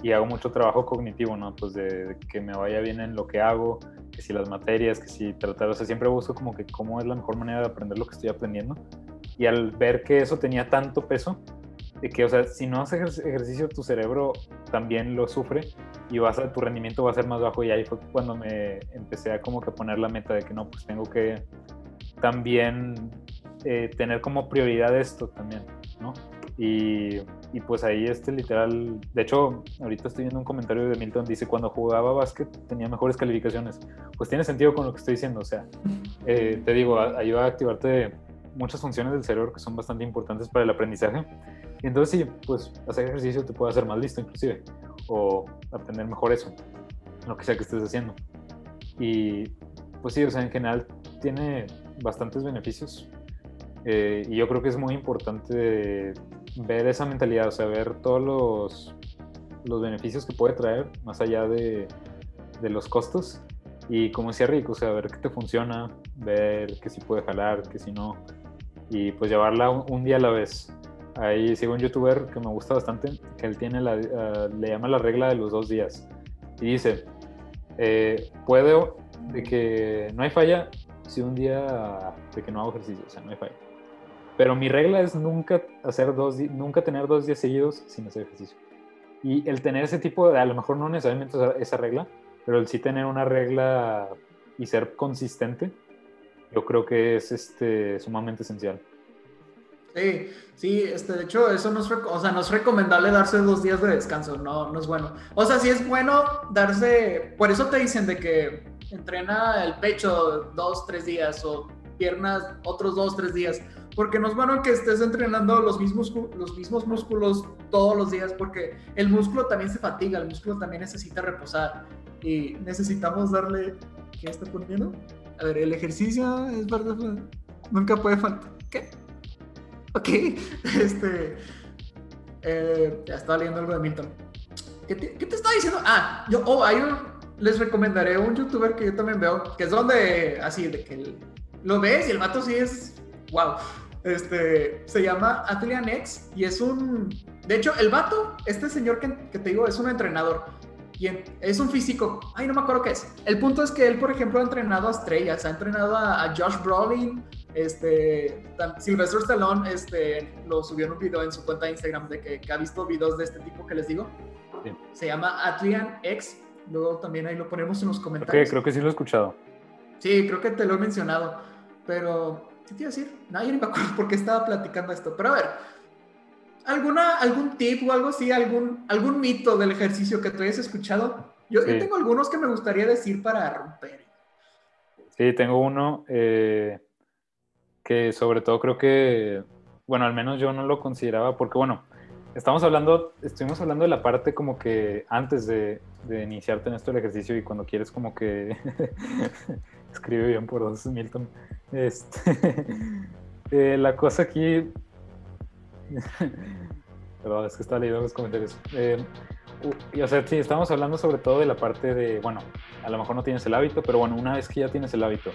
y hago mucho trabajo cognitivo, ¿no? Pues de, de, que me vaya bien en lo que hago, que si las materias, que si tratar, o sea, siempre busco como que cómo es la mejor manera de aprender lo que estoy aprendiendo. Y al ver que eso tenía tanto peso, de que, o sea, si no haces ejercicio, tu cerebro también lo sufre y vas a, tu rendimiento va a ser más bajo. Y ahí fue cuando me empecé a como que poner la meta de que no, pues tengo que también eh, tener como prioridad esto también, ¿no? Y, y, pues ahí este literal, de hecho, ahorita estoy viendo un comentario de Milton, dice, cuando jugaba básquet tenía mejores calificaciones. Pues tiene sentido con lo que estoy diciendo, o sea, eh, te digo, ayuda a activarte muchas funciones del cerebro que son bastante importantes para el aprendizaje. Y entonces sí, pues hacer ejercicio te puede hacer más listo inclusive, o aprender mejor eso, lo que sea que estés haciendo. Y pues sí, o sea, en general tiene bastantes beneficios. Eh, y yo creo que es muy importante ver esa mentalidad, o sea, ver todos los, los beneficios que puede traer, más allá de, de los costos. Y como decía Rick, o sea, ver qué te funciona, ver que si puede jalar, que si no, y pues llevarla un, un, día a la vez. Ahí sigo un youtuber que me gusta bastante, que él tiene la, uh, le llama la regla de los dos días. Y dice, eh, puedo, de que no hay falla si un día de que no hago ejercicio, o sea, no hay falla. Pero mi regla es nunca, hacer dos, nunca tener dos días seguidos sin hacer ejercicio. Y el tener ese tipo de, a lo mejor no necesariamente esa regla, pero el sí tener una regla y ser consistente, yo creo que es este, sumamente esencial. Sí, sí, este, de hecho, eso no es, o sea, no recomendable darse dos días de descanso, no, no es bueno. O sea, sí es bueno darse, por eso te dicen de que entrena el pecho dos, tres días o piernas otros dos, tres días, porque no es bueno que estés entrenando los mismos, los mismos músculos todos los días, porque el músculo también se fatiga, el músculo también necesita reposar y necesitamos darle, ¿qué está poniendo? A ver, el ejercicio es verdad, nunca puede faltar. ¿Qué? Ok, este. Eh, ya estaba leyendo algo de Milton. ¿Qué te, ¿Qué te, estaba diciendo? Ah, yo, oh, hay un. Les recomendaré un youtuber que yo también veo, que es donde, así, de que lo ves y el vato sí es. ¡Wow! Este. Se llama Atlian X y es un. De hecho, el vato, este señor que, que te digo, es un entrenador y es un físico, ay, no me acuerdo qué es. El punto es que él, por ejemplo, ha entrenado a estrellas, ha entrenado a, a Josh Brolin, este, Sylvester Stallone, este, lo subió en un video en su cuenta de Instagram de que, que ha visto videos de este tipo que les digo. Sí. Se llama Atlian X, luego también ahí lo ponemos en los comentarios. Okay, creo que sí lo he escuchado. Sí, creo que te lo he mencionado, pero, ¿qué te iba a decir? No, yo ni me acuerdo por qué estaba platicando esto, pero a ver, ¿Alguna, ¿Algún tip o algo así, algún, algún mito del ejercicio que tú hayas escuchado? Yo, sí. yo tengo algunos que me gustaría decir para romper. Sí, tengo uno eh, que sobre todo creo que, bueno, al menos yo no lo consideraba porque, bueno, estamos hablando, estuvimos hablando de la parte como que antes de, de iniciarte en esto del ejercicio y cuando quieres como que escribe bien por dos Milton. Este, eh, la cosa aquí Perdón, es que estaba leyendo los comentarios. Eh, y, o sea, sí, estamos hablando sobre todo de la parte de, bueno, a lo mejor no tienes el hábito, pero bueno, una vez que ya tienes el hábito,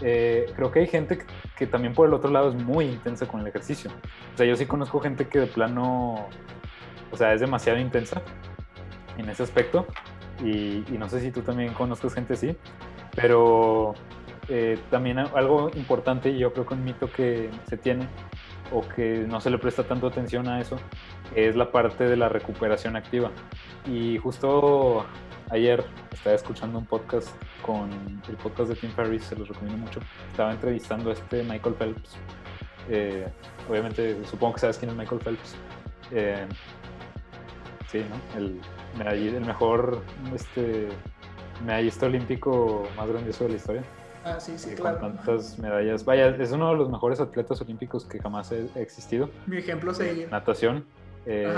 eh, creo que hay gente que, que, también por el otro lado es muy intensa con el ejercicio. O sea, yo sí conozco gente que de plano, o sea, es demasiado intensa en ese aspecto. Y, y no sé si tú también conozcas gente así, pero eh, también algo importante, y yo creo que un mito que se tiene, o que no se le presta tanto atención a eso, es la parte de la recuperación activa. Y justo ayer estaba escuchando un podcast con el podcast de Tim Ferriss, se los recomiendo mucho. Estaba entrevistando a este Michael Phelps. Eh, obviamente, supongo que sabes quién es Michael Phelps. Eh, sí, ¿no? El, el mejor este, medallista olímpico más grandioso de la historia. Ah, sí, sí, claro. Con tantas medallas. Vaya, es uno de los mejores atletas olímpicos que jamás ha existido. Mi ejemplo sería. Natación. Eh,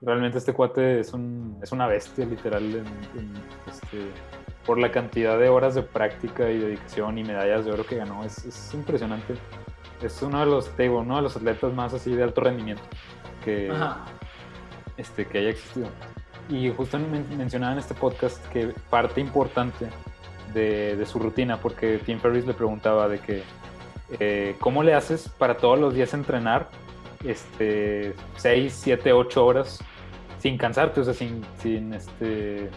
realmente este cuate es, un, es una bestia, literal, en, en, este, por la cantidad de horas de práctica y dedicación y medallas de oro que ganó. Es, es impresionante. Es uno de los, te digo, uno de los atletas más así de alto rendimiento que, este, que haya existido. Y justo men mencionaba en este podcast que parte importante de, de, su rutina, porque Tim Ferriss le preguntaba de que eh, ¿cómo le haces para todos los días entrenar este, 6, 7, 8 horas sin cansarte, o sea, sin, sin, este,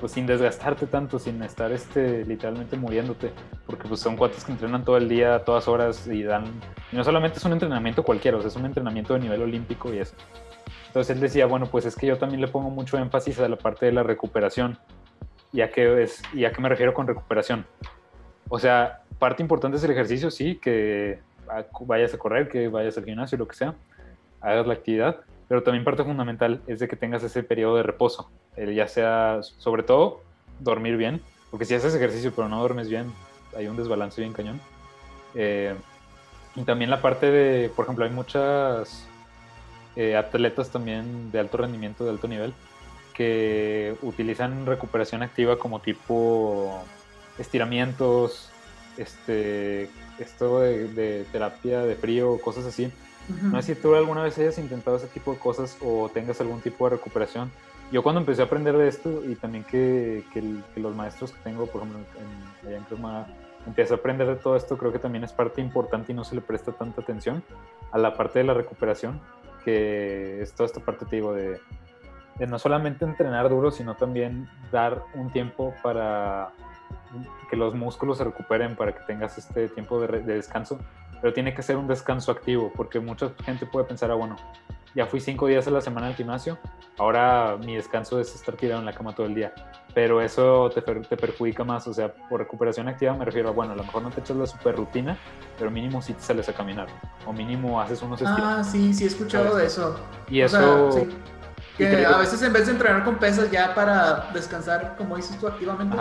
pues sin desgastarte tanto, sin estar este, literalmente muriéndote, porque pues son cuates que entrenan todo el día, todas horas y dan, y no solamente es un entrenamiento cualquiera, o sea, es un entrenamiento de nivel olímpico y eso. Entonces él decía, bueno, pues es que yo también le pongo mucho énfasis a la parte de la recuperación, ya que es, ¿y a qué me refiero con recuperación? O sea, parte importante es el ejercicio, sí, que vayas a correr, que vayas al gimnasio, lo que sea, hagas la actividad, pero también parte fundamental es de que tengas ese periodo de reposo, ya sea, sobre todo, dormir bien, porque si haces ejercicio pero no duermes bien, hay un desbalance bien cañón. Eh, y también la parte de, por ejemplo, hay muchas eh, atletas también de alto rendimiento, de alto nivel, que utilizan recuperación activa como tipo estiramientos, este, esto de, terapia de frío, cosas así. No sé si tú alguna vez hayas intentado ese tipo de cosas o tengas algún tipo de recuperación. Yo cuando empecé a aprender de esto y también que, que, los maestros que tengo, por ejemplo, en, allá en empecé a aprender de todo esto, creo que también es parte importante y no se le presta tanta atención a la parte de la recuperación, que es toda esta parte, te digo, de, de no solamente entrenar duro, sino también dar un tiempo para que los músculos se recuperen para que tengas este tiempo de, descanso, pero tiene que ser un descanso activo, porque mucha gente puede pensar, ah, bueno, ya fui cinco días a la semana al gimnasio, ahora mi descanso es estar tirado en la cama todo el día, pero eso te, te perjudica más, o sea, por recuperación activa me refiero a, bueno, a lo mejor no te echas la super rutina, pero mínimo sí te sales a caminar, o mínimo haces unos Ah, sí, sí he escuchado de eso. Y eso... Que a veces en vez de entrenar con pesas ya para descansar, como dices tú, activamente,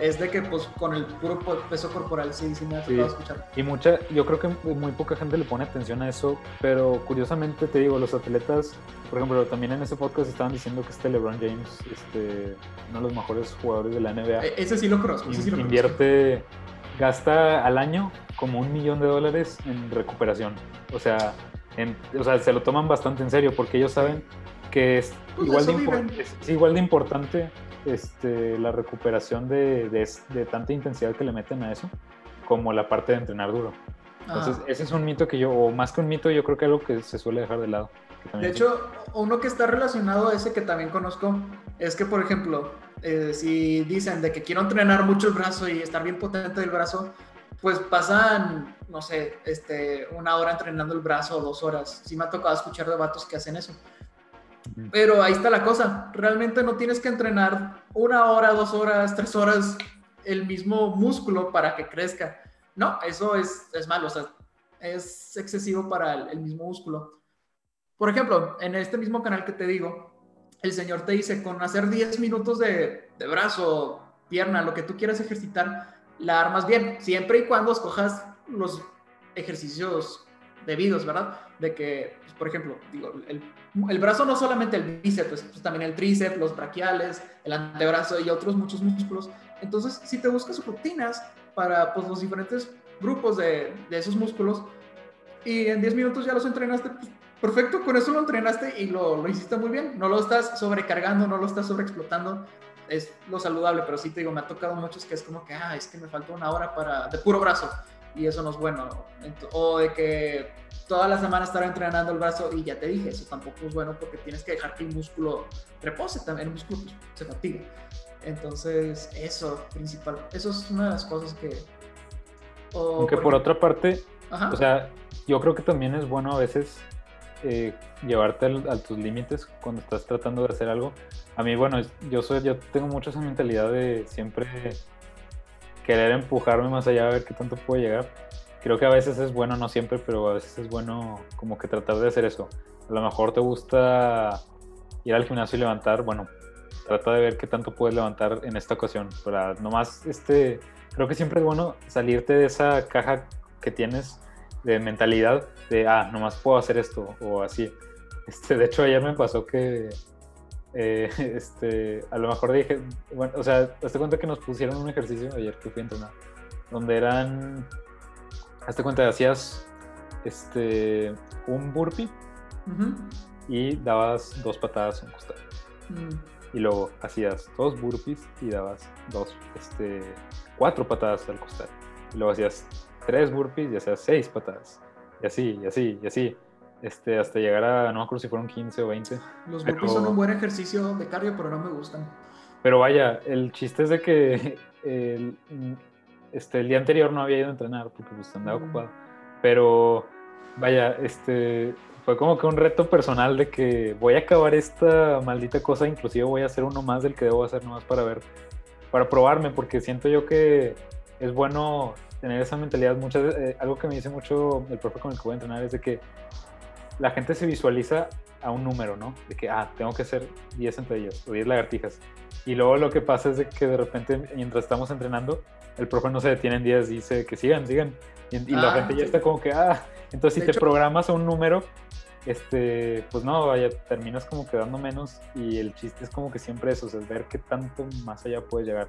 es de que pues con el puro peso corporal sí, sí me ha tocado escuchar. Y mucha, yo creo que muy poca gente le pone atención a eso, pero curiosamente te digo, los atletas, por ejemplo, también en ese podcast estaban diciendo que este LeBron James, este, uno de los mejores jugadores de la NBA. E, ese sí lo conozco, ese sí lo Invierte, gasta al año como un millón de dólares en recuperación. O sea, en, o sea, se lo toman bastante en serio porque ellos saben que es, pues igual, de es igual de importante este, la recuperación de, de, tanta intensidad que le meten a eso, como la parte de entrenar duro. Entonces, ese es un mito que yo, o más que un mito, yo creo que es algo que se suele dejar de lado. De hecho, uno que está relacionado a ese que también conozco es que, por ejemplo, eh, si dicen de que quiero entrenar mucho el brazo y estar bien potente del brazo, pues pasan, no sé, este, una hora entrenando el brazo o dos horas. Sí me ha tocado escuchar de vatos que hacen eso. Pero ahí está la cosa. Realmente no tienes que entrenar una hora, dos horas, tres horas el mismo músculo para que crezca. No, eso es, es malo. O sea, es excesivo para el, mismo músculo. Por ejemplo, en este mismo canal que te digo, el señor te dice, con hacer 10 minutos de, de brazo, pierna, lo que tú quieras ejercitar, la armas bien, siempre y cuando escojas los ejercicios debidos, ¿verdad? De que, pues, por ejemplo, digo, el, el, brazo no solamente el bíceps, pues, pues, también el tríceps, los braquiales, el antebrazo y otros muchos músculos. Entonces, si te buscas rutinas para pues, los diferentes grupos de, esos músculos y en 10 minutos ya los entrenaste, perfecto, con eso lo entrenaste y lo, lo hiciste muy bien. No lo estás sobrecargando, no lo estás sobreexplotando es lo saludable, pero sí te digo, me ha tocado muchos que es como que, ah, es que me falta una hora para, de puro brazo y eso no es bueno. O de que toda la semana estar entrenando el brazo y ya te dije, eso tampoco es bueno porque tienes que dejar que el músculo repose también, el músculo pues, se fatiga. Entonces, eso principal, eso es una de las cosas que... Aunque por, otra parte, o sea, yo creo que también es bueno a veces eh, llevarte a tus límites cuando estás tratando de hacer algo. A mí, bueno, yo soy, yo tengo mucho esa mentalidad de siempre querer empujarme más allá a ver qué tanto puedo llegar. Creo que a veces es bueno, no siempre, pero a veces es bueno como que tratar de hacer eso. A lo mejor te gusta ir al gimnasio y levantar, bueno, trata de ver qué tanto puedes levantar en esta ocasión. Para nomás, este, creo que siempre es bueno salirte de esa caja que tienes de mentalidad de, ah, nomás puedo hacer esto o así. Este, de hecho, ayer me pasó que eh, este, a lo mejor dije, bueno, o sea, hazte cuenta que nos pusieron un ejercicio ayer que fui a entrenar, donde eran, hazte cuenta, hacías este, un burpee y dabas dos patadas a un costado. Mm. Y luego hacías dos burpees y dabas dos, este, cuatro patadas al costado. Y luego hacías tres burpees, ya sea seis patadas. Y así, y así, y así. Este, hasta llegar a, no me acuerdo si fueron 15 o 20. Los Pero- burpees son un buen ejercicio de cardio, pero no me gustan. Pero vaya, el chiste es de que el, este, el día anterior no había ido a entrenar porque pues andaba Mm. ocupado. Pero vaya, este fue como que un reto personal de que voy a acabar esta maldita cosa, inclusive voy a hacer uno más del que debo hacer nomás para ver, para probarme, porque siento yo que es bueno tener esa mentalidad. Muchas eh, algo que me dice mucho el profe con el que voy a entrenar es de que la gente se visualiza a un número, ¿no? De que, ah, tengo que hacer 10 sentadillas o 10 lagartijas. Y luego lo que pasa es de que de repente, mientras estamos entrenando, el profe no se detiene en 10 y dice que sigan, sigan. Y, y la Ah, gente ya está como que, ah, entonces si De te hecho- programas a un número, este, pues no, vaya, terminas como quedando menos y el chiste es como que siempre eso, o sea, ver qué tanto más allá puedes llegar.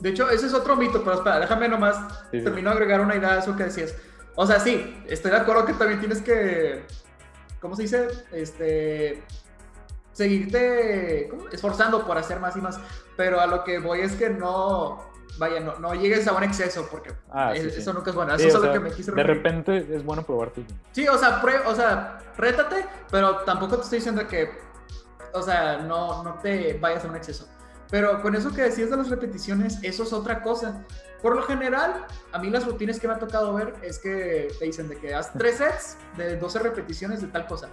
De hecho, ese es otro mito, pero espera, déjame nomás Sí, sí. termino de agregar una idea a eso que decías. O sea, sí, estoy de acuerdo que también tienes que, ¿cómo se dice? Este, seguirte ¿cómo? esforzando por hacer más y más, pero a lo que voy es que no, vaya, no, no llegues a un exceso, porque Ah, sí, es- sí. eso nunca es bueno. Sí, Eso es o a lo sea, que me quise de repente es bueno probarte. Sí, o sea, prue- o sea, rétate, pero tampoco te estoy diciendo que, o sea, no, no te vayas a un exceso. Pero con eso que decías de las repeticiones, eso es otra cosa. Por lo general, a mí las rutinas que me ha tocado ver es que te dicen de que haz tres sets de 12 repeticiones de tal cosa.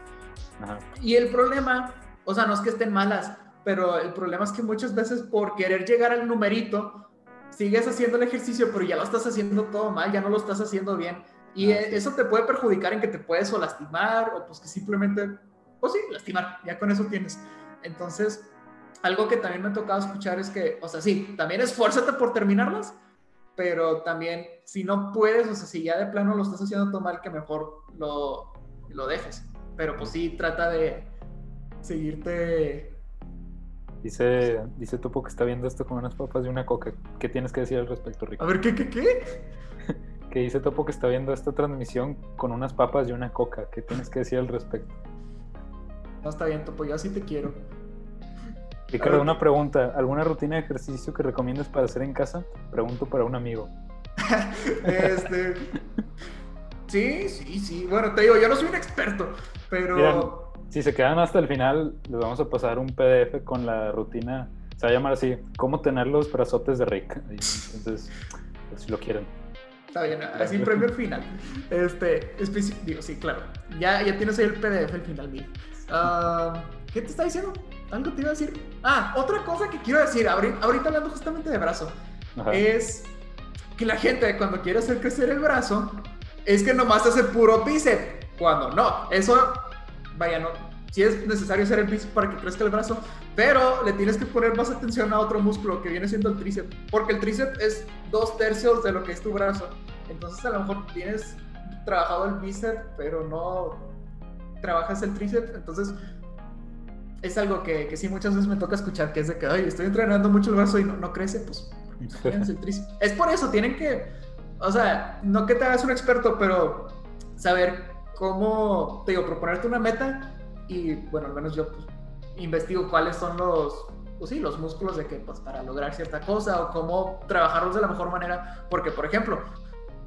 Ajá. Y el problema, o sea, no es que estén malas, pero el problema es que muchas veces por querer llegar al numerito, sigues haciendo el ejercicio, pero ya lo estás haciendo todo mal, ya no lo estás haciendo bien. Y Ah, sí. eso te puede perjudicar en que te puedes o lastimar, o pues que simplemente, pues sí, lastimar, ya con eso tienes. Entonces, algo que también me ha tocado escuchar es que, o sea, sí, también esfuérzate por terminarlas, pero también si no puedes, o sea, si ya de plano lo estás haciendo todo mal, que mejor lo, lo dejes. Pero pues sí, trata de seguirte... Dice, dice Topo que está viendo esto con unas papas y una coca. ¿Qué tienes que decir al respecto, Rico? A ver, ¿qué, qué, qué? Que dice Topo que está viendo esta transmisión con unas papas y una coca. ¿Qué tienes que decir al respecto? No, está bien, Topo, yo así te quiero. Ricardo, una ¿qué- pregunta. ¿Alguna rutina de ejercicio que recomiendas para hacer en casa? Pregunto para un amigo. Este... Sí, sí, sí. Bueno, te digo, yo no soy un experto, pero... Miren, si se quedan hasta el final, les vamos a pasar un PDF con la rutina. Se va a llamar así, cómo tener los brazotes de Rick. Entonces, pues, si lo quieren. Está bien, así premio al final. Este, digo, sí, claro. Ya, ya tienes ahí el PDF al final, mira. Ah, ¿Qué te está diciendo? ¿Algo te iba a decir? Ah, otra cosa que quiero decir, ahorita, ahorita hablando justamente de brazo, Ajá. es que la gente cuando quiere hacer crecer el brazo, es que nomás hace puro bíceps. Cuando no, eso, vaya, no. Sí es necesario hacer el bíceps para que crezca el brazo, pero le tienes que poner más atención a otro músculo que viene siendo el tríceps, porque el tríceps es dos tercios de lo que es tu brazo. Entonces a lo mejor tienes trabajado el bíceps, pero no trabajas el tríceps, entonces es algo que, que sí muchas veces me toca escuchar, que es de que, ay, estoy entrenando mucho el brazo y no, no crece, pues tienes el tríceps. Es por eso, tienen que, o sea, no que te hagas un experto, pero saber cómo, te digo, proponerte una meta y, bueno, al menos yo pues, investigo cuáles son los, pues sí, los músculos de que, pues, para lograr cierta cosa o cómo trabajarlos de la mejor manera, porque, por ejemplo,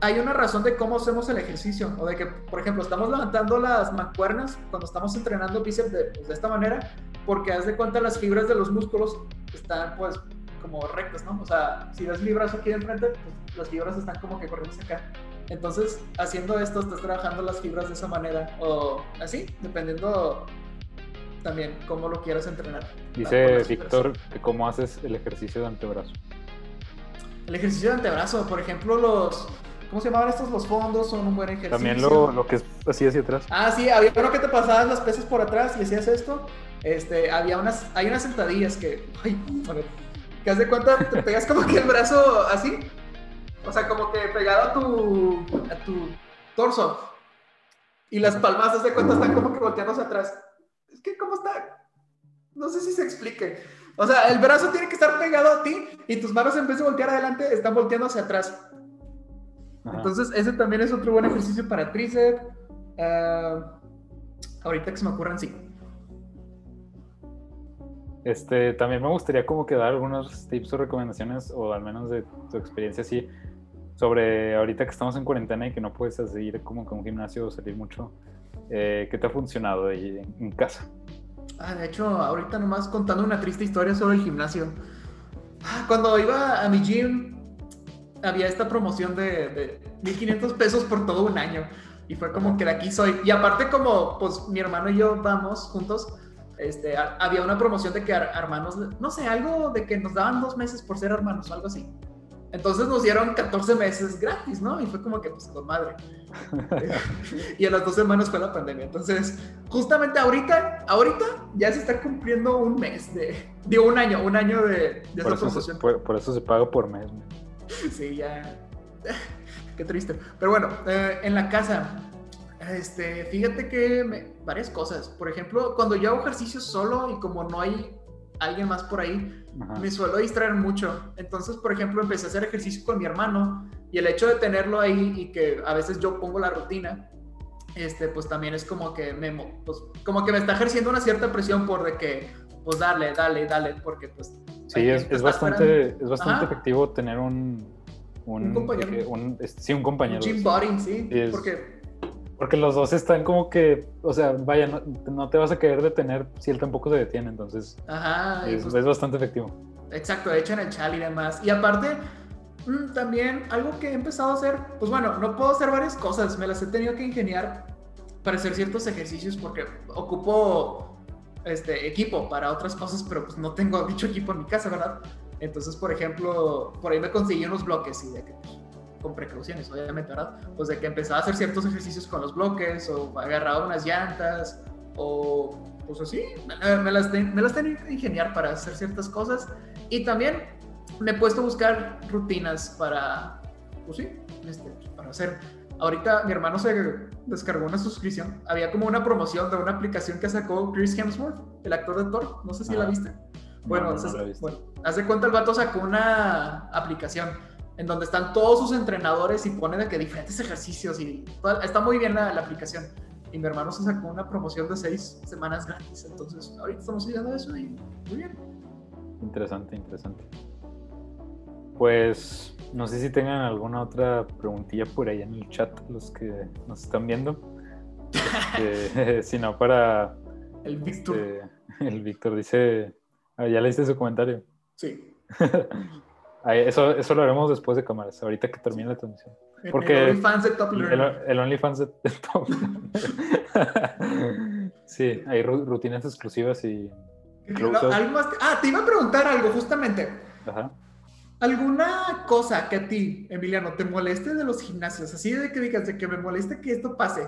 hay una razón de cómo hacemos el ejercicio, o de que, por ejemplo, estamos levantando las mancuernas cuando estamos entrenando bíceps de, pues, de esta manera, porque haz de cuenta las fibras de los músculos están, pues, como rectas, ¿no? O sea, si ves mi brazo aquí de enfrente, pues las fibras están como que corriendo acá. Entonces, haciendo esto, estás trabajando las fibras de esa manera, o así, dependiendo también cómo lo quieras entrenar. Dice Víctor que cómo haces el ejercicio de antebrazo. El ejercicio de antebrazo, por ejemplo, los. ¿Cómo se llamaban estos? Los fondos son un buen ejercicio. También lo, lo que es así hacia atrás. Ah, sí, había uno que te pasabas las pesas por atrás y hacías esto. Este, había unas, hay unas sentadillas que, ay, ver, que haz de cuenta, te pegas como que el brazo así, o sea, como que pegado a tu, a tu torso. Y las palmas, haz de cuenta, están como que volteando hacia atrás. Es que, ¿cómo está? No sé si se explique. O sea, el brazo tiene que estar pegado a ti y tus manos en vez de voltear adelante están volteando hacia atrás. Ajá. Entonces, ese también es otro buen ejercicio para tríceps. Ah, ahorita que se me ocurran, sí. Este, también me gustaría como que dar algunos tips o recomendaciones, o al menos de tu experiencia así, sobre ahorita que estamos en cuarentena y que no puedes seguir como con un gimnasio o salir mucho, eh, ¿qué te ha funcionado ahí en, en casa? Ah, de hecho, ahorita nomás contando una triste historia sobre el gimnasio. Ah, Cuando iba a mi gym, había esta promoción de, de 1500 pesos por todo un año. Y fue como que de aquí soy. Y aparte, como pues mi hermano y yo vamos juntos, este, ha- había una promoción de que ar- hermanos, no sé, algo de que nos daban dos meses por ser hermanos o algo así. Entonces nos dieron 14 meses gratis, ¿no? Y fue como que, pues, con madre. y a las dos semanas fue la pandemia. Entonces, justamente ahorita, ahorita ya se está cumpliendo un mes de, digo, un año, un año de, de Por esa se, promoción. por, por eso se paga por mes. ¿no? Sí, ya. Qué triste. Pero bueno, eh, en la casa, este, fíjate que me- varias cosas. Por ejemplo, cuando yo hago ejercicio solo y como no hay alguien más por ahí, Ajá. me suelo distraer mucho. Entonces, por ejemplo, empecé a hacer ejercicio con mi hermano y el hecho de tenerlo ahí y que a veces yo pongo la rutina, este, pues también es como que me, pues, como que me está ejerciendo una cierta presión por de que, pues dale, dale, dale, porque pues... Sí, es, es bastante, es bastante efectivo tener un, un, Un compañero. un- sí, un compañero. Un gym sí. porque Porque los dos están como que, o sea, vaya, no, no te vas a querer detener si él tampoco se detiene, entonces Ajá, es, pues, es bastante efectivo. exacto, echan el chal y demás. Y aparte, mm, también algo que he empezado a hacer, pues bueno, no puedo hacer varias cosas, me las he tenido que ingeniar para hacer ciertos ejercicios porque ocupo este equipo para otras cosas, pero pues no tengo dicho equipo en mi casa, ¿verdad? Entonces, por ejemplo, por ahí me conseguí unos bloques y de que pues, con precauciones, obviamente, ¿verdad? Pues de que empezaba a hacer ciertos ejercicios con los bloques o agarraba unas llantas o pues así, me, me las, me las tenía que ingeniar para hacer ciertas cosas y también me he puesto a buscar rutinas para, pues sí, este, para hacer. Ahorita mi hermano se descargó una suscripción. Había como una promoción de una aplicación que sacó Chris Hemsworth, el actor de Thor. No sé si la Ah. viste. Bueno, No, no, visto. bueno, haz de cuenta el vato sacó una aplicación en donde están todos sus entrenadores y pone de que diferentes ejercicios y toda- está muy bien la, la aplicación. Y mi hermano se sacó una promoción de seis semanas gratis. Entonces, ahorita estamos siguiendo eso y muy bien. Interesante, interesante. Pues no sé si tengan alguna otra preguntilla por ahí en el chat, los que nos están viendo. Este, si no, para El Victor. este, el Víctor dice, ah, ya leíste su comentario. Sí. Eso, eso lo haremos después de cámaras, ahorita que termine la transmisión. Porque el OnlyFans de Top El, el OnlyFans de de Top. sí, hay ru- rutinas exclusivas y. No, algo más- Ah, te iba a preguntar algo, justamente. Ajá. ¿Alguna cosa que a ti, Emiliano, te moleste de los gimnasios? Así de que digas, de que me moleste que esto pase.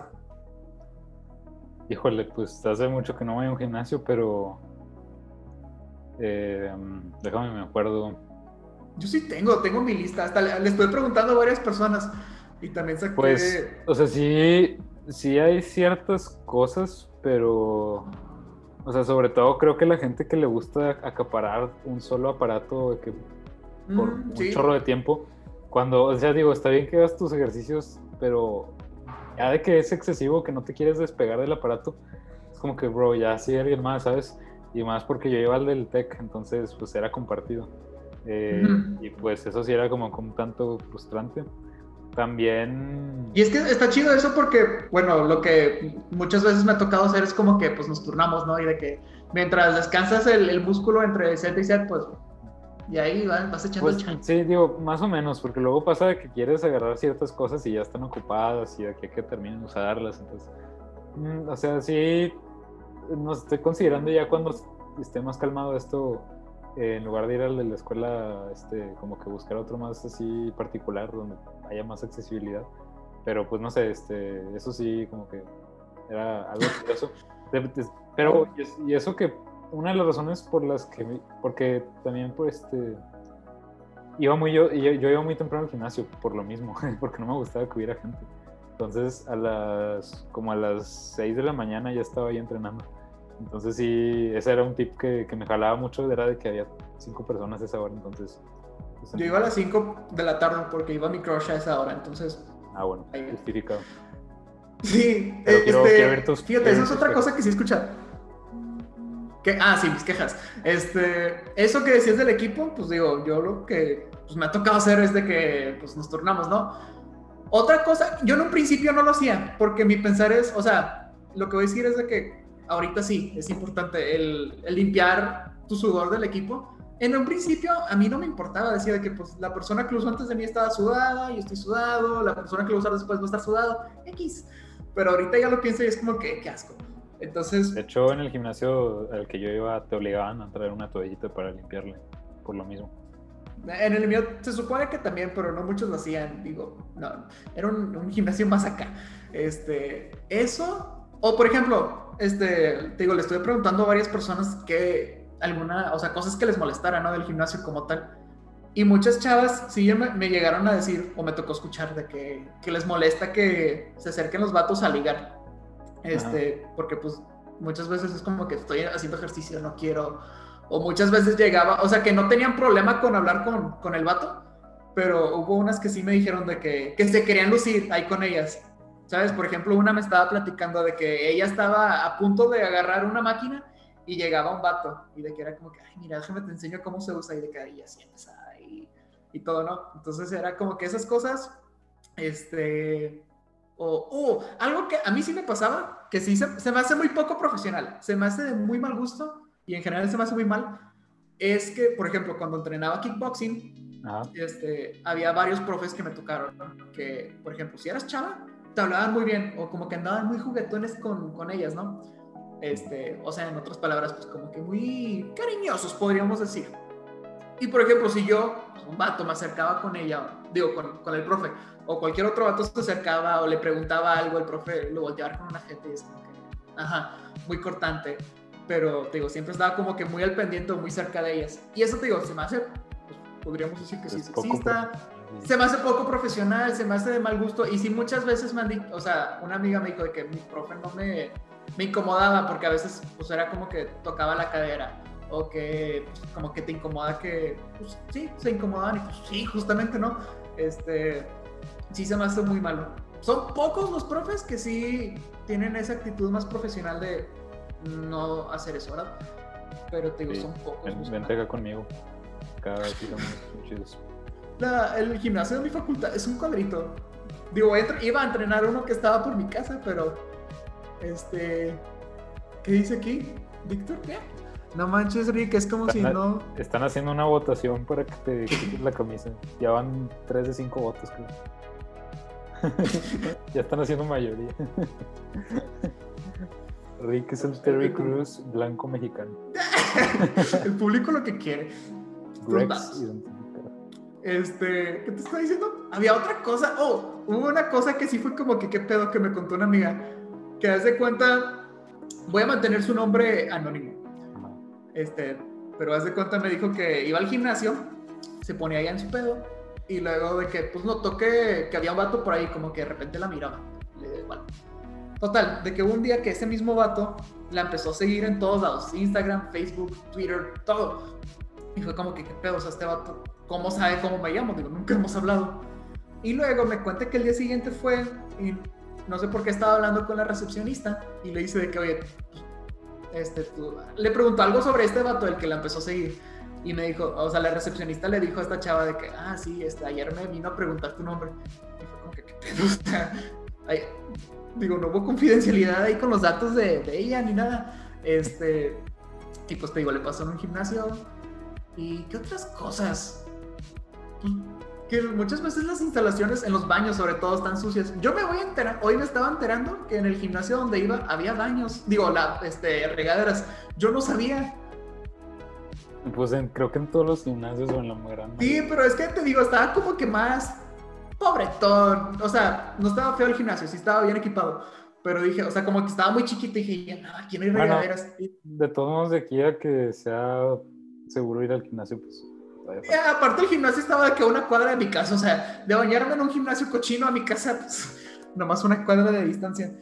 Híjole, pues hace mucho que no voy a un gimnasio, pero. eh, déjame me acuerdo. Yo sí tengo, tengo mi lista. Hasta le, le estoy preguntando a varias personas y también saqué. Pues, o sea, sí, sí hay ciertas cosas, pero. O sea, sobre todo creo que la gente que le gusta acaparar un solo aparato que por Mm, un sí. chorro de tiempo. Cuando, o sea, digo, está bien que hagas tus ejercicios, pero ya de que es excesivo, que no te quieres despegar del aparato, es como que, bro, ya sí alguien más, ¿sabes? Y más porque yo iba al del tech, entonces pues era compartido. Eh, Ujú. Y pues eso sí era como, como un tanto frustrante. También... Y es que está chido eso porque, bueno, lo que muchas veces me ha tocado hacer es como que pues nos turnamos, ¿no? Y de que mientras descansas el, el músculo entre set y set, pues, y ahí vas, vas echando Pues el chan. sí, digo, más o menos, porque luego pasa de que quieres agarrar ciertas cosas y ya están ocupadas y de aquí a que terminen de usarlas, entonces, mm, o sea, sí, nos estoy considerando ya cuando esté más calmado esto, eh, en lugar de ir al de la escuela, este, como que buscar otro más así particular, donde haya más accesibilidad, pero pues no sé, este, eso sí, como que era algo curioso, pero, y eso que una de las razones por las que, porque también por este, iba muy yo, yo, yo iba muy temprano al gimnasio por lo mismo, porque no me gustaba que hubiera gente. Entonces a las, como a las 6 de la mañana ya estaba ahí entrenando. Entonces sí, ese era un tip que, que me jalaba mucho, era de que había cinco personas a esa hora, entonces... pues, Yo iba a las 5 de la tarde porque iba mi crush a esa hora, entonces Ah, bueno, justificado. Sí, Pero eh, quiero- este, quiero ver tus- fíjate, quiero esa es otra cosa que sí he Que, ah, sí, mis quejas. Este, eso que decías del equipo, pues digo, yo lo que pues, me ha tocado hacer es de que pues, nos turnamos, ¿no? Otra cosa, yo en un principio no lo hacía, porque mi pensar es, o sea, lo que voy a decir es de que ahorita sí, es importante el, el limpiar tu sudor del equipo. En un principio a mí no me importaba, decía de que pues la persona que lo usó antes de mí estaba sudada, yo estoy sudado, la persona que lo usó después va a estar sudado, X. Pero ahorita ya lo pienso y es como que, qué asco. Entonces... De hecho, en el gimnasio al que yo iba te obligaban a traer una toallita para limpiarle, por lo mismo. En el mío se supone que también, pero no muchos lo hacían. Digo, no, era un, un gimnasio más acá. Este, eso, o por ejemplo, este, te digo, le estoy preguntando a varias personas que alguna, o sea, cosas que les molestaran, ¿no? Del gimnasio como tal. Y muchas chavas sí me, me llegaron a decir, o me tocó escuchar, de que, que, les molesta que se acerquen los vatos a ligar. Este, Ajá. porque pues muchas veces es como que estoy haciendo ejercicio, no quiero. O muchas veces llegaba, o sea, que no tenían problema con hablar con, con el vato, pero hubo unas que sí me dijeron de que, que se querían lucir ahí con ellas. ¿Sabes? Por ejemplo, una me estaba platicando de que ella estaba a punto de agarrar una máquina y llegaba un vato y de que era como que, ay, mira, déjame te enseño cómo se usa y de que ahí así empezaba y, y todo, ¿no? Entonces era como que esas cosas, este, o, oh, algo que a mí sí me pasaba, que sí se, se, me hace muy poco profesional, se me hace de muy mal gusto y en general se me hace muy mal, es que, por ejemplo, cuando entrenaba kickboxing, este, había varios profes que me tocaron, que, por ejemplo, si eras chava, te hablaban muy bien o como que andaban muy juguetones con, con ellas, ¿no? Este, o sea, en otras palabras, pues como que muy cariñosos, podríamos decir. Y por ejemplo, si yo, pues, un vato, me acercaba con ella, digo, con, con, el profe, o cualquier otro vato se acercaba o le preguntaba algo, el profe lo volteaba con una gente y es como que, ajá, muy cortante. Pero, te digo, siempre estaba como que muy al pendiente, muy cerca de ellas. Y eso, te digo, se me hace, pues, podríamos decir que sí, es sexista, se me hace poco profesional, se me hace de mal gusto. Y sí, muchas veces me han dicho, o sea, una amiga me dijo de que mi profe no me me incomodaba porque a veces pues era como que tocaba la cadera o que pues, como que te incomoda que pues sí, se incomodaban y pues sí, justamente, ¿no? Este, sí se me hace muy malo. Son pocos los profes que sí tienen esa actitud más profesional de no hacer eso, ¿verdad? Pero te digo, sí. son pocos. Ven, vente acá conmigo. Cada vez estamos chidos. La, el gimnasio de mi facultad es un cuadrito. Digo, iba a entrenar uno que estaba por mi casa, pero este. ¿Qué dice aquí? ¿Víctor qué? No manches, Rick, es como están, si no. Están haciendo una votación para que te quites la camisa. Ya van 3 de 5 votos, creo. ya están haciendo mayoría. Rick es el Terry Cruz blanco mexicano. el público lo que quiere. Este, ¿qué te estaba diciendo? Había otra cosa. Oh, hubo una cosa que sí fue como que qué pedo que me contó una amiga que haz de cuenta, voy a mantener su nombre anónimo. Este, pero haz de cuenta me dijo que iba al gimnasio, se ponía allá en su pedo, y luego de que pues notó que, que había un vato por ahí, como que de repente la miraba. Le dio igual. Total, de que un día que ese mismo vato la empezó a seguir en todos lados, Instagram, Facebook, Twitter, todo. Y fue como que, ¿qué pedo? O sea, este vato, ¿cómo sabe cómo me llamo? Digo, nunca hemos hablado. Y luego me cuenta que el día siguiente fue y no sé por qué estaba hablando con la recepcionista y le dice de que, oye, este, le preguntó algo sobre este vato, el que la empezó a seguir. Y me dijo, o sea, la recepcionista le dijo a esta chava de que, ah, sí, este, ayer me vino a preguntar tu nombre. Y fue como que, ¿qué te gusta? Ay, digo, no hubo confidencialidad ahí con los datos de, de, ella ni nada. Este, y pues te digo, le pasó en un gimnasio. ¿Y qué otras cosas? Que muchas veces las instalaciones en los baños sobre todo están sucias. Yo me voy a enterar, hoy me estaba enterando que en el gimnasio donde iba había baños, digo, la, este, regaderas. Yo no sabía. Pues en, creo que en todos los gimnasios o en la grande. Sí, pero es que te digo, estaba como que más pobretón. O sea, no estaba feo el gimnasio, sí estaba bien equipado. Pero dije, o sea, como que estaba muy chiquito y dije, no, aquí no hay regaderas. Bueno, de todos modos, de aquí a que sea seguro ir al gimnasio, pues eh, aparte el gimnasio estaba de que a una cuadra de mi casa, o sea, de bañarme en un gimnasio cochino a mi casa, pues nomás una cuadra de distancia.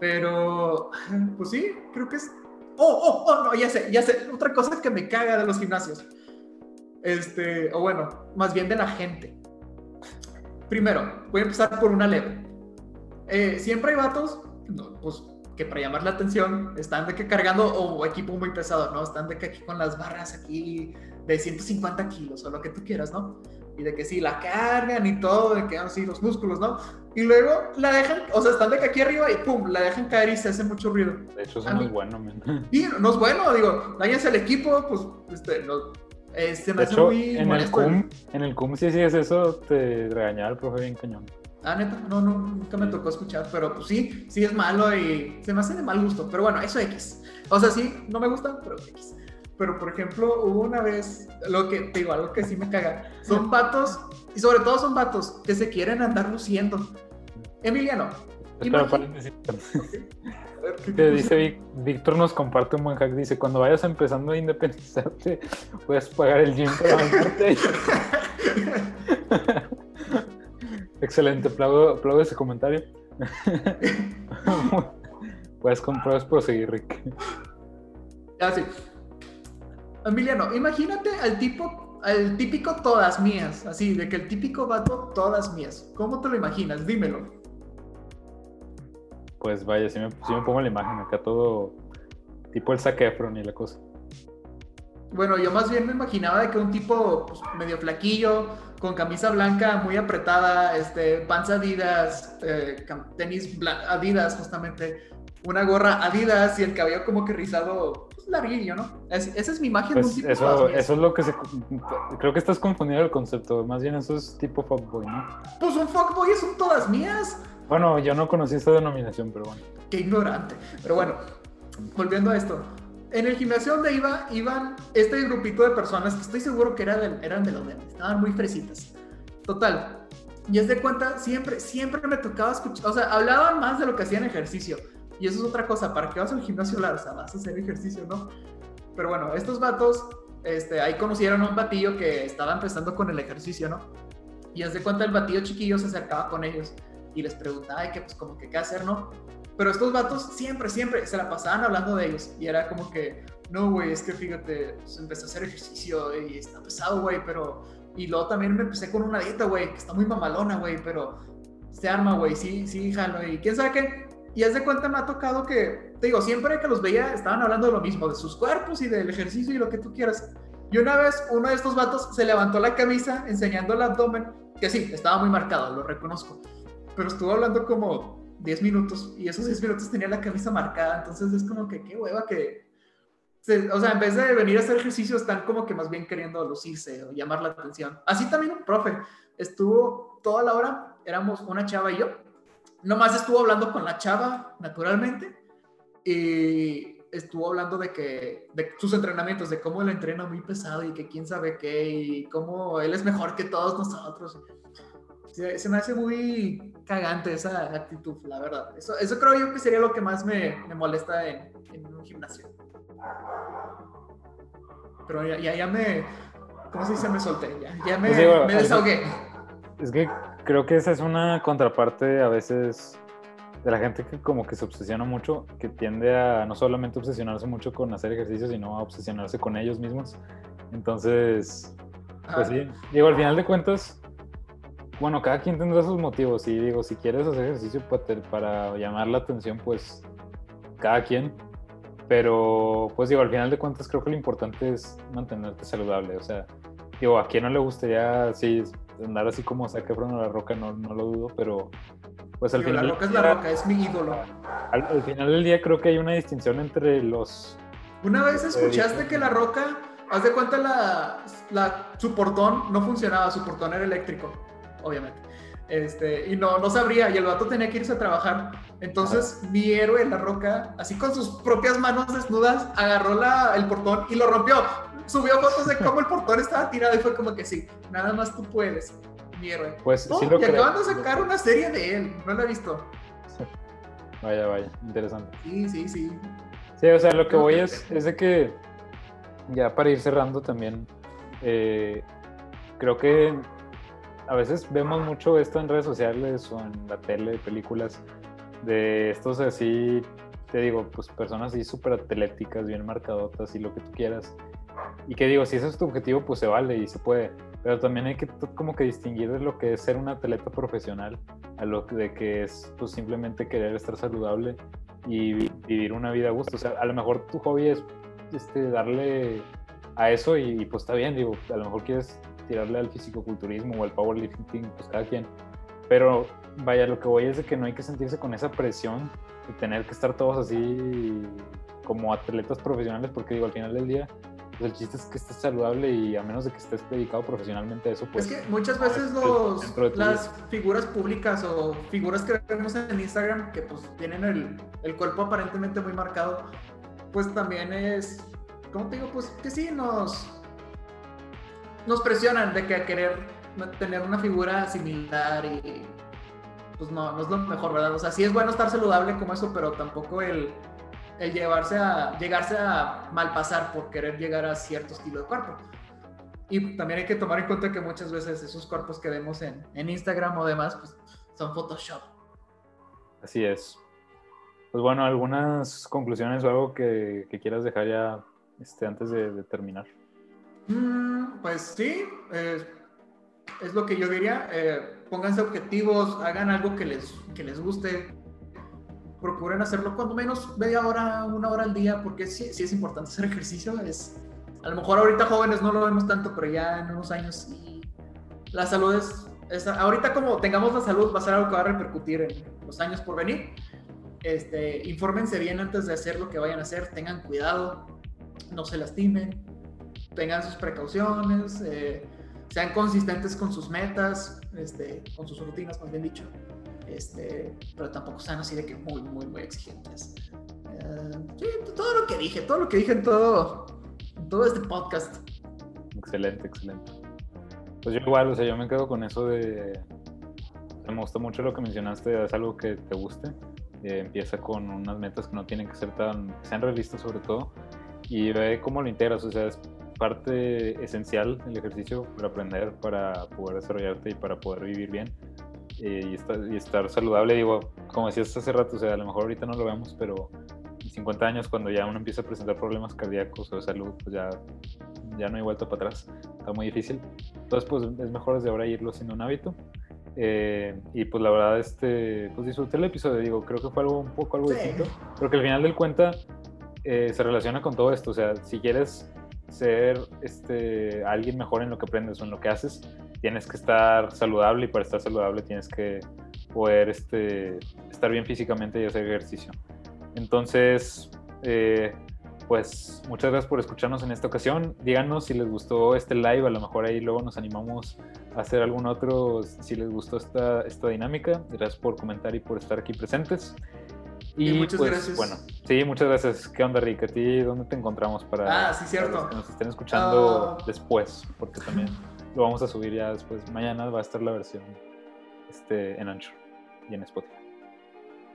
Pero, pues sí, creo que es... Oh, oh, oh, no, ya sé, ya sé, otra cosa que me caga de los gimnasios. Este, o bueno, más bien de la gente. Primero, voy a empezar por una leve. Eh, siempre hay vatos, no, pues que para llamar la atención están de que cargando o equipo muy pesado, ¿no? Están de que aquí con las barras aquí de 150 kilos o lo que tú quieras, ¿no? Y de que sí, la cargan y todo, de que así los músculos, ¿no? Y luego la dejan, o sea, están de que aquí arriba y pum, la dejan caer y se hace mucho ruido. De hecho, eso A no mí- es bueno, man. Y no es bueno, digo, dañas el equipo, pues, este, no, este, me De hace hecho, muy en molesto el- CUM, en el CUM si hacías eso, te regañaba el profe bien cañón. Ah, neta, no, no, nunca me tocó escuchar, pero pues sí, sí es malo y se me hace de mal gusto, pero bueno, eso X. O sea, sí, no me gusta, pero X. Pero por ejemplo, hubo una vez, lo que te digo, algo que sí me caga, son vatos, y sobre todo son vatos que se quieren andar luciendo. Emiliano, Espera, Imagina- paréntesis. a ver, ¿qué Que te dice Víctor nos comparte un buen hack. Dice: Cuando vayas empezando a independizarte, puedes pagar el gym para. Excelente, aplaudo, aplaudo ese comentario. puedes, com- puedes proseguir, Rick. Así. Emiliano, imagínate al tipo, al típico todas mías, así, de que el típico vato todas mías. ¿Cómo te lo imaginas? Dímelo. Pues vaya, si me, pongo la imagen acá todo tipo el Zac Efron y la cosa. Bueno, yo más bien me imaginaba de que un tipo pues, medio flaquillo, con camisa blanca muy apretada, este, panza Adidas, eh, tenis Adidas justamente, una gorra Adidas y el cabello como que rizado, pues, larguillo, ¿no? Es- esa es mi imagen de un Pues tipo eso, eso es lo que se. Creo que estás confundiendo el concepto. Más bien eso es tipo fuckboy, ¿no? Pues un fuckboy es un todas mías. Bueno, yo no conocí esta denominación, pero bueno. Qué ignorante. Pero bueno, volviendo a esto. En el gimnasio donde iba, iban este grupito de personas que estoy seguro que era del- eran de los de estaban muy fresitas. Total. Y es de cuenta, siempre, siempre me tocaba escuchar, o sea, hablaban más de lo que hacían ejercicio. Y eso es otra cosa, ¿para qué vas al gimnasio? hablar? O sea, vas a hacer ejercicio, ¿no? Pero bueno, estos vatos, este, ahí conocieron a un batillo que estaba empezando con el ejercicio, ¿no? Y de cuenta el batillo chiquillo se acercaba con ellos y les preguntaba de que, pues, como que qué hacer, ¿no? Pero estos vatos siempre, siempre se la pasaban hablando de ellos. Y era como que, no, güey, es que fíjate, pues, empecé a hacer ejercicio y está pesado, güey, pero... Y luego también me empecé con una dieta, güey, que está muy mamalona, güey, pero se arma, güey, sí, sí, jalo. Y quién sabe qué. Y haz de cuenta me ha tocado que, te digo, siempre que los veía estaban hablando de lo mismo, de sus cuerpos y del ejercicio y lo que tú quieras. Y una vez uno de estos vatos se levantó la camisa enseñando el abdomen, que sí, estaba muy marcado, lo reconozco. Pero estuvo hablando como 10 minutos y esos 10 minutos tenía la camisa marcada, entonces es como que qué hueva que... o sea, en vez de venir a hacer ejercicio, están como que más bien queriendo lucirse o llamar la atención. Así también un profe estuvo toda la hora, éramos una chava y yo, nomás estuvo hablando con la chava, naturalmente, y estuvo hablando de que de sus entrenamientos, de cómo él entrena muy pesado y que quién sabe qué, y cómo él es mejor que todos nosotros. Se, se me hace muy cagante esa actitud, la verdad. Eso, eso creo yo que sería lo que más me, me molesta en, en un gimnasio. Pero ya, ya, ya me, ¿cómo se dice? Me solté, ya, ya me, Pues digo, me desahogué. Es que creo que esa es una contraparte a veces de la gente que como que se obsesiona mucho, que tiende a no solamente obsesionarse mucho con hacer ejercicio, sino a obsesionarse con ellos mismos. Entonces, pues Ah, sí, digo, al final de cuentas, bueno, cada quien tendrá sus motivos y digo, si quieres hacer ejercicio para, para llamar la atención, pues cada quien. Pero, pues digo, al final de cuentas creo que lo importante es mantenerte saludable. O sea, digo, a quien no le gustaría así andar así como Zac Efron o La Roca, no, no lo dudo, pero pues al final... la roca es la día- roca, es mi ídolo. Al, al final del día creo que hay una distinción entre los... Una vez escuchaste que la roca, haz de cuenta la, la, su portón no funcionaba, su portón era eléctrico, obviamente. Este, y no, no sabría, y el vato tenía que irse a trabajar. Entonces mi héroe, la roca, así con sus propias manos desnudas, agarró la, el portón y lo rompió. Subió fotos de cómo el portón estaba tirado y fue como que sí, nada más tú puedes, mi héroe. Pues Oh, sí lo y creo. acaban de sacar una serie de él, no la he visto. Vaya, vaya, interesante. Sí, sí, sí. Sí, o sea, lo que voy es, es de que, ya para ir cerrando también, eh, creo que a veces vemos mucho esto en redes sociales o en la tele, películas, de estos así, te digo, pues personas así súper atléticas, bien marcadotas y lo que tú quieras. Y que digo, si ese es tu objetivo, pues se vale y se puede. Pero también hay que como que distinguir de lo que es ser un atleta profesional a lo de que es pues simplemente querer estar saludable y vi- vivir una vida a gusto. O sea, a lo mejor tu hobby es este, darle a eso y, y, pues está bien, digo, a lo mejor quieres tirarle al fisicoculturismo o al powerlifting, pues cada quien. Pero vaya, lo que voy es de que no hay que sentirse con esa presión de tener que estar todos así como atletas profesionales, porque digo, al final del día, pues el chiste es que estés saludable y a menos de que estés dedicado profesionalmente a eso, pues... es que muchas veces ah, los, de las figuras públicas o figuras que vemos en Instagram que pues tienen el, el cuerpo aparentemente muy marcado, pues también es, ¿cómo te digo? Pues que sí, nos, nos presionan de que a querer tener una figura similar y pues no, no es lo mejor, ¿verdad? O sea, sí es bueno estar saludable como eso, pero tampoco el, el llevarse a, llegarse a malpasar por querer llegar a cierto estilo de cuerpo. Y también hay que tomar en cuenta que muchas veces esos cuerpos que vemos en, en Instagram o demás, pues son Photoshop. Así es. Pues bueno, algunas conclusiones o algo que, que quieras dejar ya este, antes de, de terminar. Mm, pues sí, eh, es lo que yo diría. Eh, pónganse objetivos, hagan algo que les, que les guste. Procuren hacerlo cuando menos media hora, una hora al día, porque sí, sí es importante hacer ejercicio. Es, a lo mejor ahorita jóvenes no lo vemos tanto, pero ya en unos años sí. La salud es, es, ahorita como tengamos la salud va a ser algo que va a repercutir en los años por venir. Este, infórmense bien antes de hacer lo que vayan a hacer, tengan cuidado, no se lastimen, tengan sus precauciones, eh, sean consistentes con sus metas, este, con sus rutinas, más bien dicho, este, pero tampoco sean así de que muy, muy, muy exigentes. Uh, sí, todo lo que dije, todo lo que dije en todo, en todo este podcast. Excelente, excelente. Pues yo igual, o sea, yo me quedo con eso de... Me gustó mucho lo que mencionaste, es algo que te guste. Eh, empieza con unas metas que no tienen que ser tan... Que sean realistas sobre todo. Y ve cómo lo integras, o sea, es parte esencial el ejercicio para aprender, para poder desarrollarte y para poder vivir bien eh, y, estar, y, estar, saludable. Digo, como decías hace rato, o sea, a lo mejor ahorita no lo vemos, pero en 50 años, cuando ya uno empieza a presentar problemas cardíacos o de salud, pues ya, ya no hay vuelta para atrás. Está muy difícil. Entonces, pues es mejor desde ahora irlo siendo un hábito. Eh, y pues la verdad, este, pues disfruté el episodio, digo, creo que fue algo un poco algo sí. distinto, porque al final del cuenta eh, se relaciona con todo esto, o sea, si quieres ser este, alguien mejor en lo que aprendes o en lo que haces, tienes que estar saludable y para estar saludable tienes que poder este, estar bien físicamente y hacer ejercicio. Entonces, eh, pues muchas gracias por escucharnos en esta ocasión. Díganos si les gustó este live, a lo mejor ahí luego nos animamos a hacer algún otro, si les gustó esta, esta dinámica. Gracias por comentar y por estar aquí presentes. Y, y muchas pues, gracias. Bueno, sí, muchas gracias. ¿Qué onda, Rick? ¿A ti dónde te encontramos para, ah, sí, cierto. para los que nos estén escuchando uh... después? Porque también lo vamos a subir ya después. Mañana va a estar la versión este, en Anchor y en Spotify.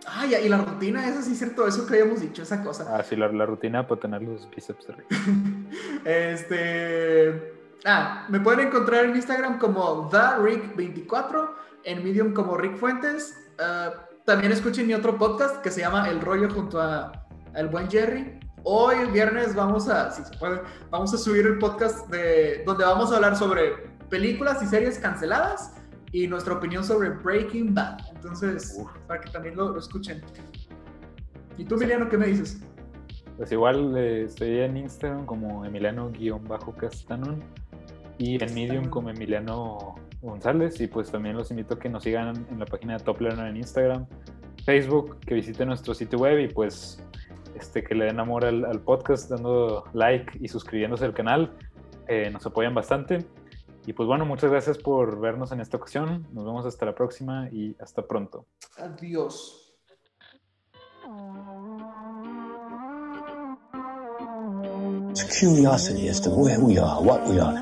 Ah, y la rutina, eso sí es cierto, eso que habíamos dicho, esa cosa. Ah, sí, la, la rutina para tener los bíceps de este. Ah, me pueden encontrar en Instagram como TheRick24, en Medium como Rick Fuentes. Uh, también escuchen mi otro podcast que se llama El Rollo junto a el buen Jerry. Hoy, el viernes, vamos a, si se puede, vamos a subir el podcast de, donde vamos a hablar sobre películas y series canceladas y nuestra opinión sobre Breaking Bad. Entonces, Uf. para que también lo, lo, escuchen. ¿Y tú, Emiliano, qué me dices? Pues igual eh, estoy en Instagram como Emiliano-Castanon y en Medium como Emiliano González y pues también los invito a que nos sigan en la página de Top Learner en Instagram, Facebook, que visiten nuestro sitio web y pues este, que le den amor al, al podcast dando like y suscribiéndose al canal. Eh, nos apoyan bastante. Y pues bueno, muchas gracias por vernos en esta ocasión. Nos vemos hasta la próxima y hasta pronto. Adiós. It's curiosity as to where we are, what we are.